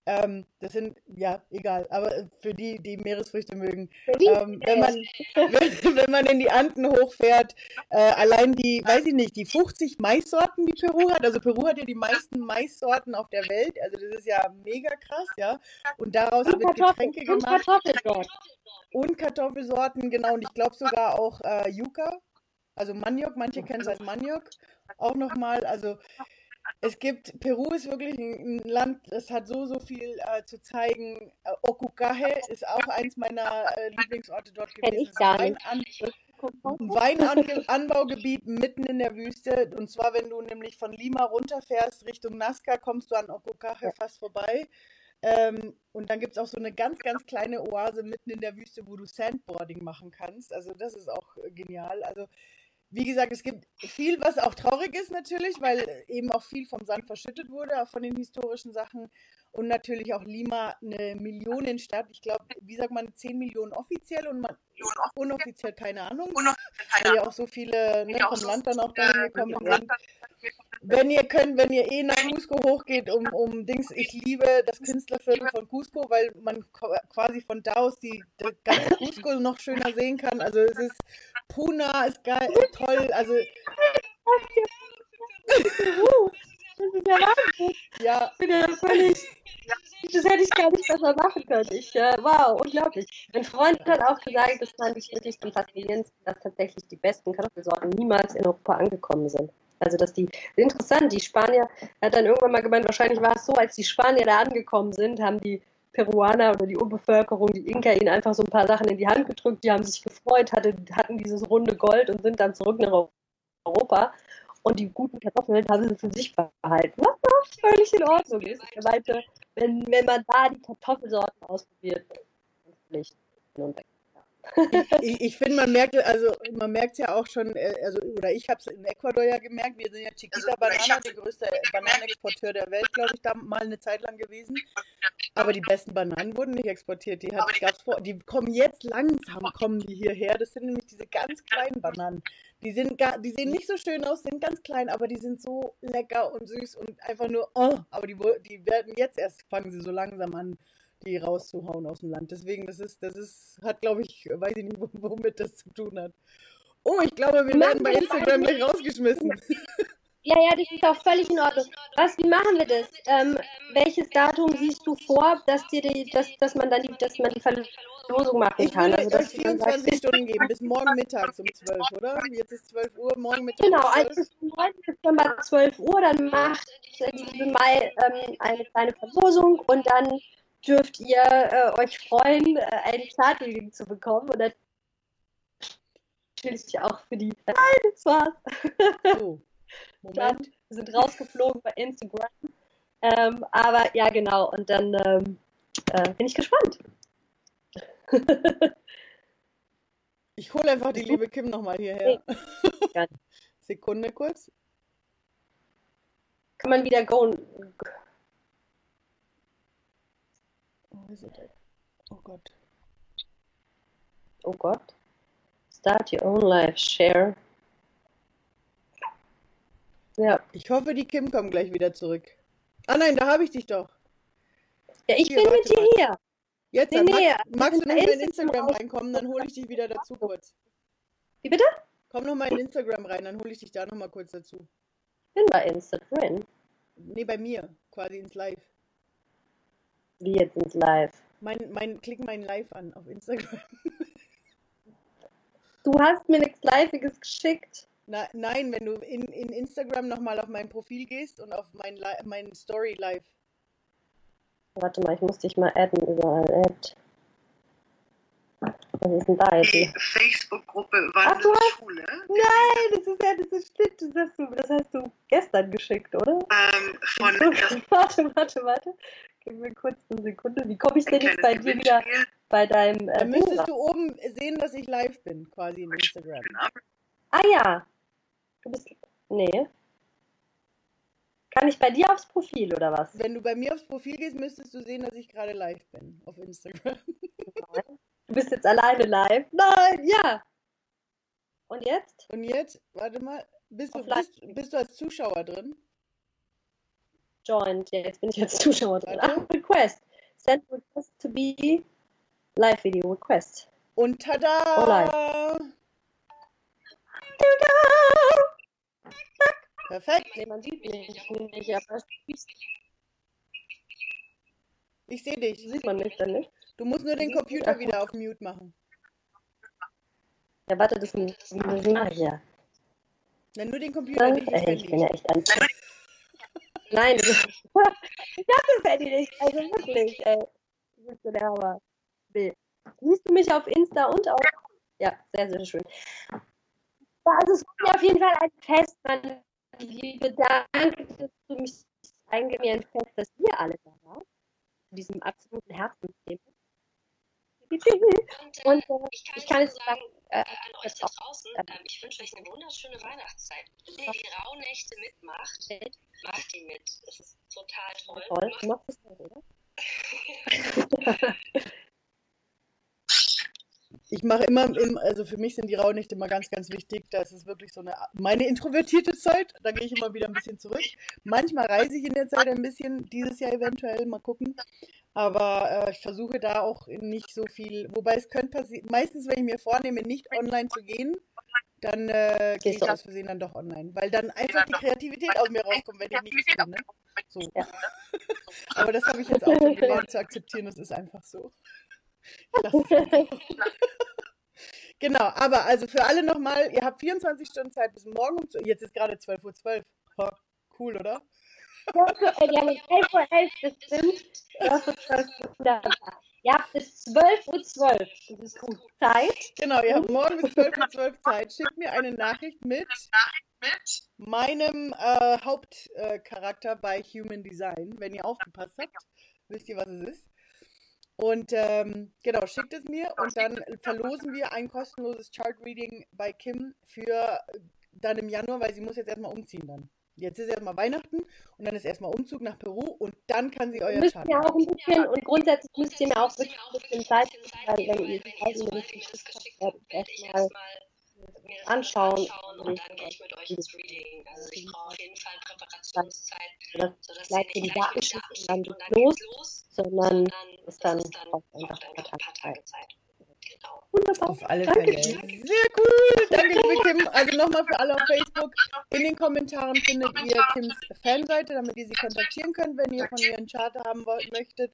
Ähm, das sind, ja, egal, aber für die, die Meeresfrüchte mögen, ähm, wenn, man, wenn, [LAUGHS] wenn, man in die Anden hochfährt, äh, allein die, weiß ich nicht, die 50 Maissorten, die Peru hat, also Peru hat ja die meisten Maissorten auf der Welt, also das ist ja mega krass, ja, und daraus und wird Getränke gemacht. Und, und Kartoffelsorten, genau, und ich glaube sogar auch äh, Yucca, also Maniok, manche kennen es als Maniok, auch nochmal, also es gibt, Peru ist wirklich ein, Land, das hat so, so viel äh, zu zeigen. Äh, Okukahe ist auch eins meiner äh, Lieblingsorte dort gewesen. Ein Weinanbaugebiet mitten in der Wüste. Und zwar, wenn du nämlich von Lima runterfährst Richtung Nazca, kommst du an Okukahe ja. fast vorbei. Ähm, und dann gibt es auch so eine ganz, ganz kleine Oase mitten in der Wüste, wo du Sandboarding machen kannst. Also das ist auch äh, genial. Also wie gesagt, es gibt viel, was auch traurig ist natürlich, weil eben auch viel vom Sand verschüttet wurde, auch von den historischen Sachen. Und natürlich auch Lima eine Millionenstadt. Ich glaube, wie sagt man, 10 Millionen offiziell und man, unoffiziell keine Ahnung. Weil ja auch so viele ne, vom Land dann auch dahin gekommen sind. Wenn ihr könnt, wenn ihr eh nach Cusco hochgeht, um, um Dings, ich liebe das Künstlerviertel von Cusco, weil man quasi von da aus die, die ganze Cusco noch schöner sehen kann. Also es ist Puna ist geil, toll, also. [LAUGHS] Das ist ja Wahnsinn. Ja. Ja völlig. Das hätte ich gar nicht besser machen können. Ich, äh, wow, unglaublich. Mein Freund hat auch gesagt, das fand ich wirklich zum Faszinierendsten, dass tatsächlich die besten Kartoffelsorten niemals in Europa angekommen sind. Also, dass die, interessant, die Spanier, er hat dann irgendwann mal gemeint, wahrscheinlich war es so, als die Spanier da angekommen sind, haben die Peruaner oder die Urbevölkerung, die Inka, ihnen einfach so ein paar Sachen in die Hand gedrückt, die haben sich gefreut, hatte, hatten dieses runde Gold und sind dann zurück nach Europa. Und die guten Kartoffeln haben sie für sich behalten. Was auch völlig in Ordnung ist. Ich wenn, wenn man da die Kartoffelsorten ausprobiert, ist Pflicht. Ich, ich finde, man merkt, also man merkt es ja auch schon, äh, also oder ich habe es in Ecuador ja gemerkt, wir sind ja Chiquita Banana, der größte Bananenexporteur der Welt, glaube ich, da mal eine Zeit lang gewesen. Aber die besten Bananen wurden nicht exportiert, die, hat, gab's vor, die kommen jetzt langsam, kommen die hierher. Das sind nämlich diese ganz kleinen Bananen. Die, sind gar, die sehen nicht so schön aus, sind ganz klein, aber die sind so lecker und süß und einfach nur, oh, aber die, die werden jetzt erst, fangen sie so langsam an, die rauszuhauen aus dem Land. Deswegen, das ist, das ist, hat, glaube ich, weiß ich nicht, womit das zu tun hat. Oh, ich glaube, wir werden bei Instagram gleich rausgeschmissen. Ja, ja, das ist auch völlig in Ordnung. Was, wie machen wir das? Ähm, welches Datum siehst du vor, dass, dir die, dass, dass, man dann die, dass man die Verlosung machen kann? Ich würde also, euch 24 sagt, Stunden geben, bis morgen mittags um 12, oder? Jetzt ist 12 Uhr, morgen Mittag Genau, also bis 9. Dezember 12 Uhr, dann macht die liebe Mai ähm, eine kleine Verlosung und dann dürft ihr äh, euch freuen, äh, ein Chartreading zu bekommen. Und natürlich auch für die. Nein, das war's. Oh, [LAUGHS] Moment. wir sind rausgeflogen bei Instagram. Ähm, aber ja, genau. Und dann ähm, äh, bin ich gespannt. [LAUGHS] ich hole einfach die liebe Kim nochmal hierher. [LAUGHS] Sekunde kurz. Kann man wieder go? Oh Gott. Oh Gott. Start your own life. Share. Ja. Ich hoffe, die Kim kommt gleich wieder zurück. Ah nein, da habe ich dich doch. Ja, ich hier, bin mit dir hier. Jetzt, nee, nee, magst, magst du noch in Instagram reinkommen, dann hole ich dich wieder dazu kurz. Wie bitte? Komm noch mal in Instagram rein, dann hole ich dich da noch mal kurz dazu. Ich bin bei Instagram. Nee, bei mir, quasi ins Live. Wie jetzt ins Live? Mein, mein, klick mein Live an auf Instagram. Du hast mir nichts Liviges geschickt. Na, nein, wenn du in, in Instagram nochmal auf mein Profil gehst und auf mein, mein Story Live. Warte mal, ich muss dich mal adden überall. Add. Was ist denn da jetzt? Die Facebook-Gruppe war Ach, hast... Schule. Nein, das ist ja, das ist stimmt. Das hast du, das hast du gestern geschickt, oder? Ähm, von. [LAUGHS] warte, warte, warte. Gib mir kurz eine Sekunde. Wie komme ich denn jetzt bei dir wieder bei deinem. Äh, da müsstest du oben sehen, dass ich live bin, quasi in Instagram. Ah ja. Du bist. Nee. Kann ich bei dir aufs Profil oder was? Wenn du bei mir aufs Profil gehst, müsstest du sehen, dass ich gerade live bin auf Instagram. Du bist jetzt alleine live? Nein, ja. Und jetzt? Und jetzt, warte mal, bist du, bist, bist du als Zuschauer drin? Joined. Jetzt bin ich als Zuschauer drin. Ah, request. Send request to be live video request. Und tada! Oh. Tada! Perfekt. Nee, man sieht mich nicht, aber ich sehe dich. Sieht man mich dann nicht? Du musst nur den Computer wieder auf Mute machen. Ja, warte, das, das mache ich ja. Nur den Computer, nicht das Handy. Ich bin ja echt an. Nein, das ist, hab [LAUGHS] das Handy nicht. Also wirklich, ey. Du bist so der Hammer. Nee. Siehst du mich auf Insta und auf. Ja, sehr, sehr schön. Also, es war mir auf jeden Fall ein Fest, meine Liebe. Danke, dass du mich eingegeben ein Fest, dass wir alle da waren. Zu diesem absoluten Herzensthema. [LAUGHS] Und äh, ich kann es sagen, äh, an euch da draußen, äh, ich wünsche euch eine wunderschöne Weihnachtszeit. Wenn ihr die Rauhnächte mitmacht, macht die mit. Das ist total toll. Toll, du machst es nicht, oder? [LAUGHS] [LAUGHS] [LAUGHS] ich mache immer, also für mich sind die Rauhnächte immer ganz, ganz wichtig. Das ist wirklich so eine, meine introvertierte Zeit. Da gehe ich immer wieder ein bisschen zurück. Manchmal reise ich in der Zeit ein bisschen, dieses Jahr eventuell, mal gucken. Aber äh, ich versuche da auch nicht so viel, wobei es könnte passieren, meistens, wenn ich mir vornehme, nicht online zu gehen, dann äh, gehe ich aus Versehen dann doch online. Weil dann einfach die Kreativität aus mir rauskommt, wenn ich nichts tue. Ne? So. Ja. Aber das habe ich jetzt auch schon gelernt zu akzeptieren, das ist einfach so. [LAUGHS] genau, aber also für alle nochmal, ihr habt 24 Stunden Zeit bis morgen um Jetzt ist gerade 12.12 Uhr. 12. Ha, cool, oder? Ja, die haben 11.11 Uhr 11 bestimmt. 11.12 Uhr wunderbar. Ihr habt bis 12.12 Uhr. 12. Das ist gut. Zeit. Genau, ihr habt morgen bis 12.12 Uhr 12 Zeit. Schickt mir eine Nachricht mit, mit meinem äh, Hauptcharakter äh, bei Human Design. Wenn ihr aufgepasst habt, wisst ihr, was es ist. Und ähm, genau, schickt es mir und dann verlosen wir ein kostenloses Chart-Reading bei Kim für dann im Januar, weil sie muss jetzt erstmal umziehen dann. Jetzt ist erstmal Weihnachten und dann ist erstmal Umzug nach Peru und dann kann sie euer müsst Chart. Ja auch ein bisschen, und grundsätzlich müsst ihr mir auch wirklich ein bisschen Zeit geben, wenn ihr die nicht geschickt habt, erstmal anschauen, und dann gehe ich mit euch ins Reading. Also ich brauche auf jeden Fall Präparationszeit, sodass gleich den Datenschutz dann nicht los, sondern es dann auch einfach ein paar Tage Zeit. Genau. Wunderbar. Auf alle Fälle. Sehr cool. Danke, liebe Kim. [LAUGHS] Also nochmal für alle auf Facebook. In den Kommentaren findet ihr Kims Fanseite, damit ihr sie kontaktieren könnt, wenn ihr von ihr einen Charter haben wollt, möchtet.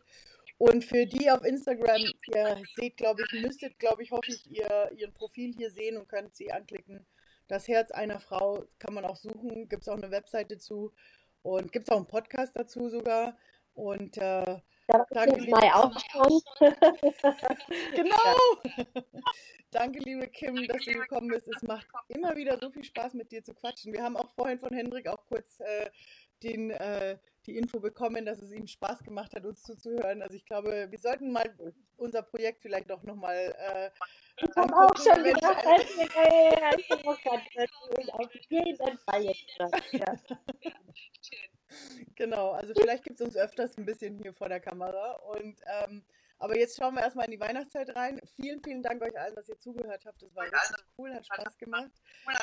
Und für die auf Instagram, ihr seht, glaube ich, müsstet, glaube ich, hoffe ich, ihr, ihren Profil hier sehen und könnt sie anklicken. Das Herz einer Frau kann man auch suchen. Gibt es auch eine Webseite zu. Und gibt es auch einen Podcast dazu sogar. Und äh, ja, danke, liebe auch [LAUGHS] schon. [LAUGHS] genau. [LAUGHS] danke, liebe Kim, dass du gekommen bist. Es macht immer wieder so viel Spaß, mit dir zu quatschen. Wir haben auch vorhin von Hendrik auch kurz äh, den, äh, die Info bekommen, dass es ihm Spaß gemacht hat, uns zuzuhören. Also ich glaube, wir sollten mal unser Projekt vielleicht doch nochmal äh, ich habe auch schon gedacht, als wir auf jeden Fall jetzt. Ja. [LAUGHS] Genau, also vielleicht gibt es uns öfters ein bisschen hier vor der Kamera. Und ähm, aber jetzt schauen wir erstmal in die Weihnachtszeit rein. Vielen, vielen Dank euch allen, dass ihr zugehört habt. Das war richtig cool, hat Spaß gemacht.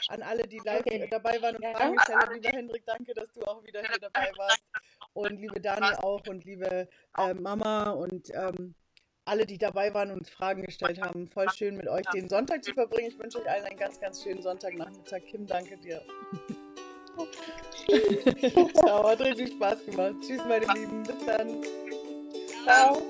An alle, die live okay. dabei waren und Fragen gestellt haben. Lieber Hendrik, danke, dass du auch wieder hier dabei warst. Und liebe Dani auch und liebe äh, Mama und ähm, alle, die dabei waren und Fragen gestellt haben. Voll schön mit euch den Sonntag zu verbringen. Ich wünsche euch allen einen ganz, ganz schönen Sonntagnachmittag. Kim, danke dir. [LAUGHS] Ciao, hat richtig Spaß gemacht. Tschüss, meine Lieben. Bis dann. Ciao.